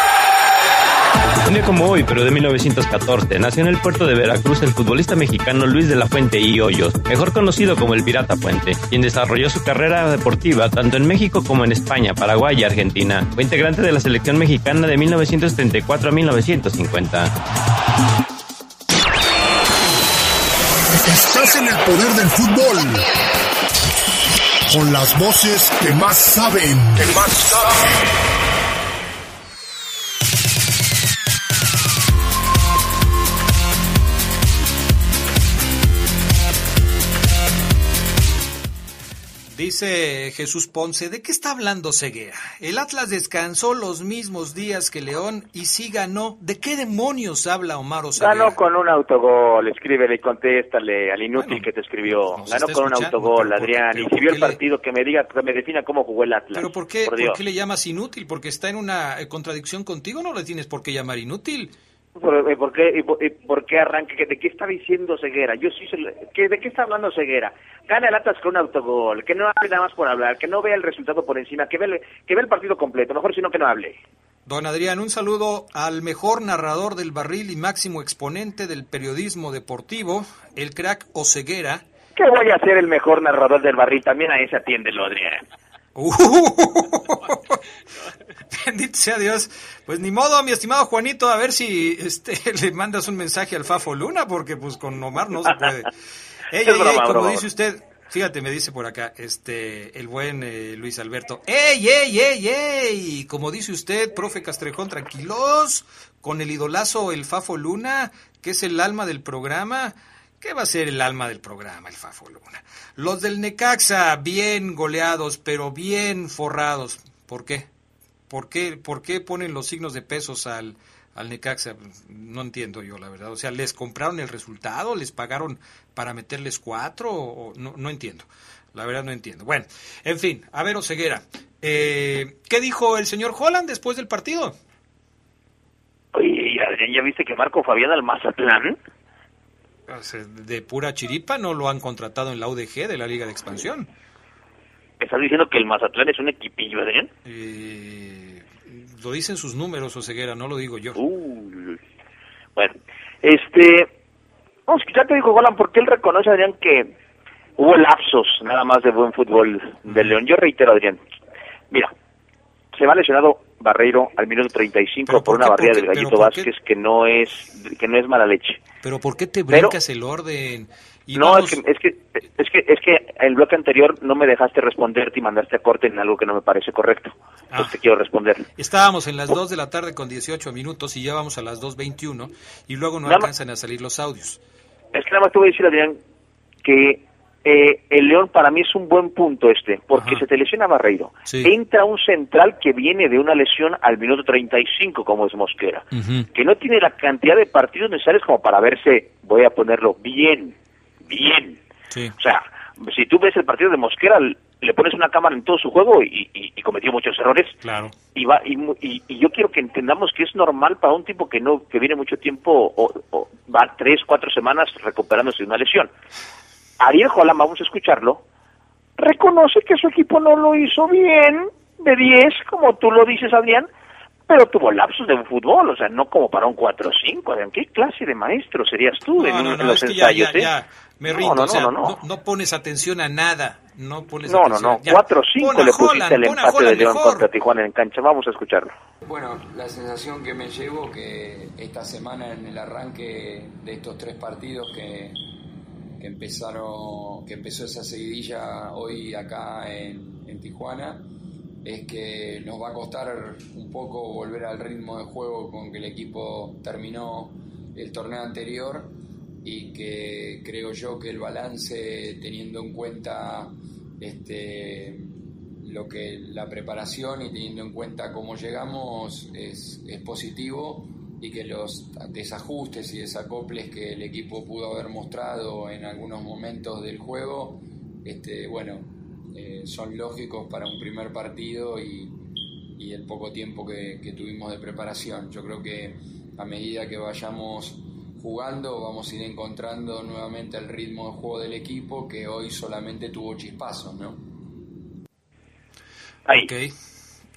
Un día como hoy, pero de 1914, nació en el puerto de Veracruz el futbolista mexicano Luis de la Fuente y Hoyos, mejor conocido como el Pirata Fuente, quien desarrolló su carrera deportiva tanto en México como en España, Paraguay y Argentina. Fue integrante de la selección mexicana de 1934 a 1950. Estás en el poder del fútbol. Con las voces que más saben. Que más saben. Dice Jesús Ponce, ¿de qué está hablando Ceguera? El Atlas descansó los mismos días que León y sí ganó. ¿De qué demonios habla Omar Ceguera? Ganó con un autogol, escríbele y contéstale al inútil que te escribió. Ganó con un autogol, Adrián, y si vio el partido que me diga, que me defina cómo jugó el Atlas. ¿Pero por qué, por qué le llamas inútil? ¿Porque está en una eh, contradicción contigo? ¿No le tienes por qué llamar inútil? ¿Por, por qué, y por, y por qué arranque? ¿De qué está diciendo Ceguera? Yo sí, se lo- ¿qué- ¿De qué está hablando Ceguera? Gana el Atlas con un autogol, que no hable nada más por hablar, que no vea el resultado por encima, que vea el, que vea el partido completo, mejor si no que no hable. Don Adrián, un saludo al mejor narrador del barril y máximo exponente del periodismo deportivo, el crack Oceguera. ¿Qué voy a ser el mejor narrador del barril? También a ese atiéndelo, Adrián. Bendito sea Dios. Pues ni modo, mi estimado Juanito, a ver si este le mandas un mensaje al Fafo Luna, porque pues con Omar no se puede. Ey, ey, ey, como dice usted, fíjate, me dice por acá, este, el buen eh, Luis Alberto. ¡Ey, ey, ey, ey! Como dice usted, profe Castrejón, tranquilos, con el idolazo el Fafo Luna, que es el alma del programa. ¿Qué va a ser el alma del programa, el Fafo Luna? Los del Necaxa, bien goleados, pero bien forrados. ¿Por qué? ¿Por qué, por qué ponen los signos de pesos al, al Necaxa? No entiendo yo, la verdad. O sea, ¿les compraron el resultado? ¿Les pagaron para meterles cuatro? O, no, no entiendo. La verdad no entiendo. Bueno, en fin, a ver, Oseguera. Eh, ¿Qué dijo el señor Holland después del partido? Oye, ¿ya viste que Marco Fabián al Mazatlán? De pura chiripa no lo han contratado en la UDG de la Liga de Expansión. ¿Estás diciendo que el Mazatlán es un equipillo, Adrián? Eh, lo dicen sus números, Oseguera, no lo digo yo. Bueno, este... Vamos, quizá te dijo Golan, porque él reconoce, Adrián, que hubo lapsos nada más de buen fútbol del León. Yo reitero, Adrián, mira, se va lesionado Barreiro al minuto 35 por, una qué? barrida ¿Por del? Gallito ¿Pero por? Vázquez que no es que no es mala leche. Pero ¿por qué te Pero- brincas el orden? Y no, vamos- es que, es que es que es que el bloque anterior no me dejaste responderte y mandaste a corte en algo que no me parece correcto. Ah. Entonces te quiero responder. Estábamos en las 2 de la tarde con 18 minutos y ya vamos a las 2.21 y luego no Nada más- alcanzan a salir los audios. Es que nada más te voy a decir, Adrián, que eh, el León para mí es un buen punto este, porque se te lesiona Barreiro. Sí. Entra un central que viene de una lesión al minuto 35, como es Mosquera, que no tiene la cantidad de partidos necesarios como para verse, voy a ponerlo, bien, bien. O sea, si tú ves el partido de Mosquera, le pones una cámara en todo su juego y, y- y cometió muchos errores. Claro. Y, va, y, y- y yo quiero que entendamos que es normal para un tipo que no que viene mucho tiempo o, o va tres, cuatro semanas recuperándose de una lesión. Ariel Holland, vamos a escucharlo, reconoce que su equipo no lo hizo bien, de 10, como tú lo dices, Adrián, pero tuvo lapsos de fútbol, o sea, no como para un 4-5. Adrián, ¿qué clase de maestro serías tú en, No, no, en no, los es que ya, ensayos? ya, eh? ya, me No, rindo, no, o sea, no, no, no, no pones atención a nada, no pones No, no, atención. no, ya. 4-5 Pon a le pusiste Holland, el empate de León mejor. contra Tijuana en cancha. Vamos a escucharlo. Bueno, la sensación que me llevo que esta semana en el arranque de estos tres partidos que, que empezaron, que empezó esa seguidilla hoy acá en, en Tijuana, es que nos va a costar un poco volver al ritmo de juego con que el equipo terminó el torneo anterior y que creo yo que el balance teniendo en cuenta este lo que la preparación y teniendo en cuenta cómo llegamos es, es positivo y que los desajustes y desacoples que el equipo pudo haber mostrado en algunos momentos del juego, este, bueno, eh, son lógicos para un primer partido y, y el poco tiempo que, que tuvimos de preparación. Yo creo que a medida que vayamos jugando vamos a ir encontrando nuevamente el ritmo de juego del equipo que hoy solamente tuvo chispazos, ¿no? Ok,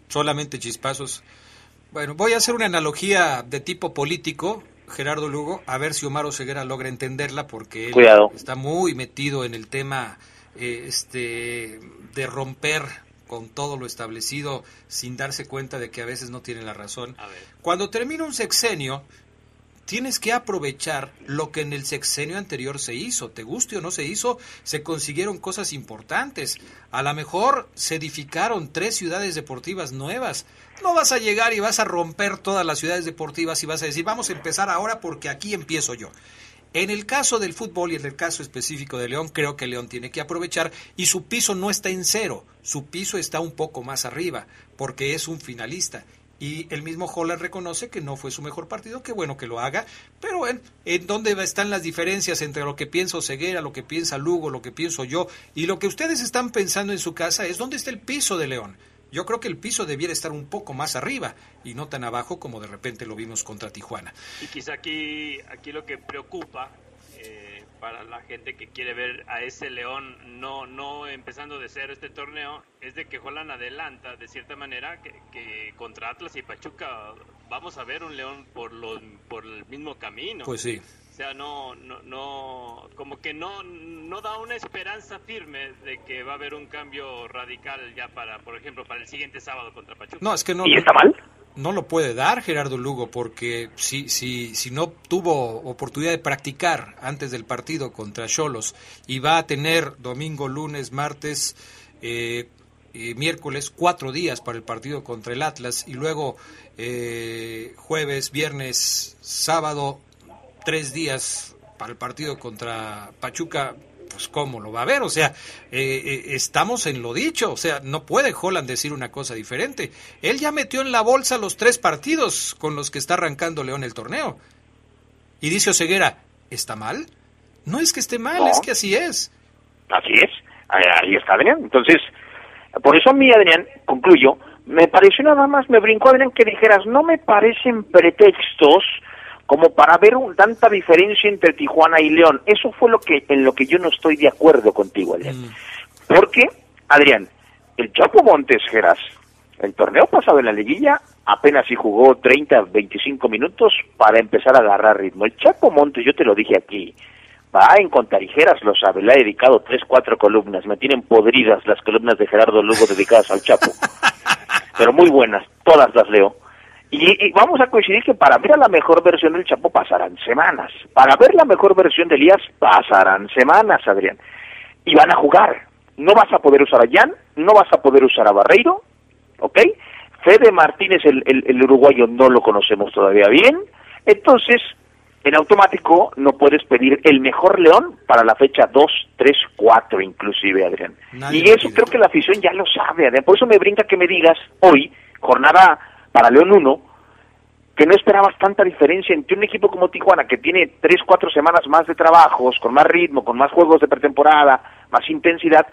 solamente chispazos. Bueno, voy a hacer una analogía de tipo político, Gerardo Lugo, a ver si Omar Oseguera logra entenderla, porque él Cuidado. está muy metido en el tema eh, este, de romper con todo lo establecido sin darse cuenta de que a veces no tiene la razón. Cuando termina un sexenio, tienes que aprovechar lo que en el sexenio anterior se hizo. Te guste o no se hizo, se consiguieron cosas importantes. A lo mejor se edificaron tres ciudades deportivas nuevas. No vas a llegar y vas a romper todas las ciudades deportivas y vas a decir, vamos a empezar ahora porque aquí empiezo yo. En el caso del fútbol y en el caso específico de León, creo que León tiene que aprovechar y su piso no está en cero, su piso está un poco más arriba, porque es un finalista y el mismo Holland reconoce que no fue su mejor partido, qué bueno que lo haga, pero bueno, ¿en dónde están las diferencias entre lo que piensa Ceguera, lo que piensa Lugo, lo que pienso yo y lo que ustedes están pensando en su casa es dónde está el piso de León? Yo creo que el piso debiera estar un poco más arriba y no tan abajo como de repente lo vimos contra Tijuana. Y quizá aquí, aquí lo que preocupa para la gente que quiere ver a ese León no, no empezando de cero este torneo es de que Holland adelanta de cierta manera que, contra Atlas y Pachuca vamos a ver un León por, los, por el mismo camino. Pues sí. O sea, no, no, no, como que no, no da una esperanza firme de que va a haber un cambio radical ya para, por ejemplo, para el siguiente sábado contra Pachuca. No, es que no. ¿Y está mal? No lo puede dar Gerardo Lugo porque si, si, si no tuvo oportunidad de practicar antes del partido contra Cholos y va a tener domingo, lunes, martes, eh, miércoles, cuatro días para el partido contra el Atlas y luego eh, jueves, viernes, sábado, tres días para el partido contra Pachuca, pues cómo lo va a ver, o sea, eh, eh, estamos en lo dicho, o sea, no puede Holland decir una cosa diferente. Él ya metió en la bolsa los tres partidos con los que está arrancando León el torneo. Y dice Oseguera, ¿está mal? No es que esté mal, es que así es. Así es, ahí está Adrián. Entonces, por eso a mí, Adrián, concluyo, me pareció nada más, me brincó Adrián que dijeras, no me parecen pretextos como para ver un, tanta diferencia entre Tijuana y León. Eso fue lo que en lo que yo no estoy de acuerdo contigo, Adrián. Mm. Porque, Adrián, el Chapo Montes Geras, el torneo pasado en la liguilla apenas si jugó 30, 25 minutos para empezar a agarrar ritmo. El Chapo Montes, yo te lo dije aquí, va en Contarijeras, lo sabe, le ha dedicado tres, cuatro columnas, me tienen podridas las columnas de Gerardo Lugo dedicadas al Chapo, pero muy buenas, todas las leo. Y, vamos a coincidir que para ver a la mejor versión del Chapo pasarán semanas. Para ver la mejor versión de Elías pasarán semanas, Adrián. Y van a jugar. No vas a poder usar a Jan, no vas a poder usar a Barreiro, ¿ok? Fede Martínez, el, el, uruguayo, no lo conocemos todavía bien. Entonces, en automático no puedes pedir el mejor León para la fecha 2, 3, 4 inclusive, Adrián. y eso creo que la afición ya lo sabe, Adrián. Por eso me brinca que me digas hoy, jornada para León 1, que no esperabas tanta diferencia entre un equipo como Tijuana, que tiene tres, cuatro semanas más de trabajos, con más ritmo, con más juegos de pretemporada, más intensidad,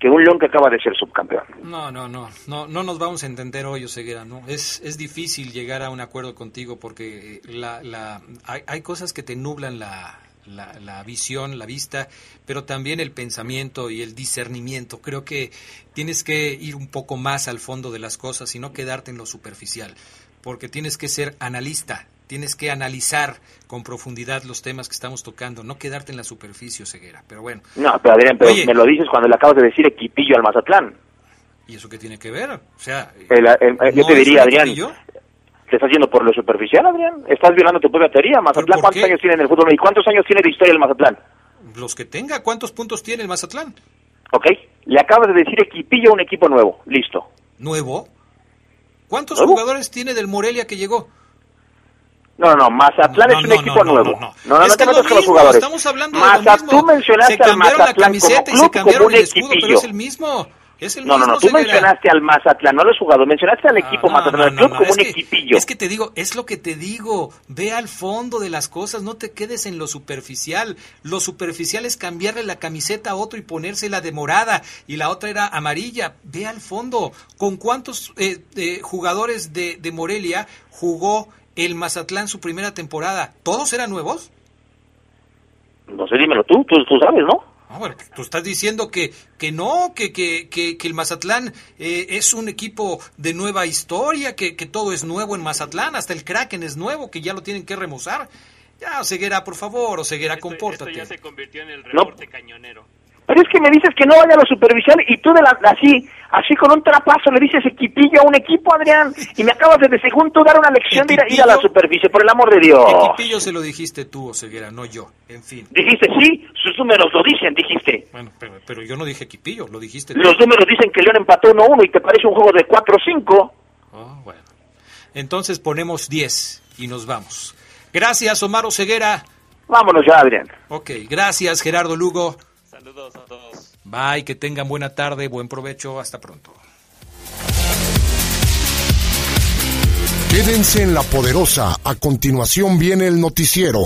que un León que acaba de ser subcampeón. No, no, no, no, no nos vamos a entender hoy, Oseguera, ¿no? Es, es difícil llegar a un acuerdo contigo porque la, la, hay, hay cosas que te nublan la, la, la, visión, la vista, pero también el pensamiento y el discernimiento. Creo que tienes que ir un poco más al fondo de las cosas y no quedarte en lo superficial, porque tienes que ser analista, tienes que analizar con profundidad los temas que estamos tocando, no quedarte en la superficie, ceguera. Pero bueno. No, pero Adrián, pero me lo dices cuando le acabas de decir equipillo al Mazatlán. ¿Y eso qué tiene que ver? O sea, yo te diría, Adrián, ¿Te estás yendo por lo superficial, Adrián? ¿Estás violando tu propia teoría? ¿Mazatlán cuántos años tiene en el fútbol? ¿Y cuántos años tiene de historia el Mazatlán? Los que tenga. ¿Cuántos puntos tiene el Mazatlán? Ok. Le acabas de decir equipillo a un equipo nuevo. Listo. ¿Nuevo? ¿Cuántos jugadores tiene del Morelia que llegó? No, no, Mazatlán es un equipo nuevo. No, no, no, no, te metas con los jugadores. Estamos hablando de lo mismo. Tú mencionaste se cambiaron al Mazatlán la camiseta como club, y se cambiaron el escudo, equipillo. pero es el mismo. Es el no, no, no, tú mencionaste al Mazatlán, no lo has jugado, mencionaste al equipo no, Mazatlán, no, el club no, como un que- equipillo. Es que te digo, es lo que te digo, ve al fondo de las cosas, no te quedes en lo superficial. Lo superficial es cambiarle la camiseta a otro y ponérsela de morada y la otra era amarilla. Ve al fondo. ¿Con cuántos eh, eh, jugadores de, de Morelia jugó el Mazatlán su primera temporada? ¿Todos eran nuevos? No sé, dímelo tú, tú, tú sabes, ¿no? Ah, bueno, tú estás diciendo que, que no, que, que, que, que el Mazatlán eh, es un equipo de nueva historia, que, que todo es nuevo en Mazatlán, hasta el Kraken es nuevo, que ya lo tienen que remozar. Ya, Oseguera, por favor, Oseguera, Esto compórtate. ya se convirtió en el No. reporte cañonero. Pero es que me dices que no vaya a lo superficial y tú de la, así, Así con un trapazo le dices equipillo a un equipo, Adrián, y me acabas de, de segundo dar una lección de ir a, ir a la superficie, por el amor de Dios. Equipillo se lo dijiste tú, Oseguera, no yo. En fin. Dijiste, sí, sus números lo dicen, dijiste. Bueno, pero, pero yo no dije Equipillo, lo dijiste tú. Los números dicen que León empató 1-1 y te parece un juego de 4-5. Ah, bueno. Entonces ponemos 10 y nos vamos. Gracias, Omar Oseguera. Vámonos ya, Adrián. Ok, gracias, Gerardo Lugo. Saludos a todos. Bye, que tengan buena tarde, buen provecho, hasta pronto. Quédense en la poderosa. A continuación viene el noticiero.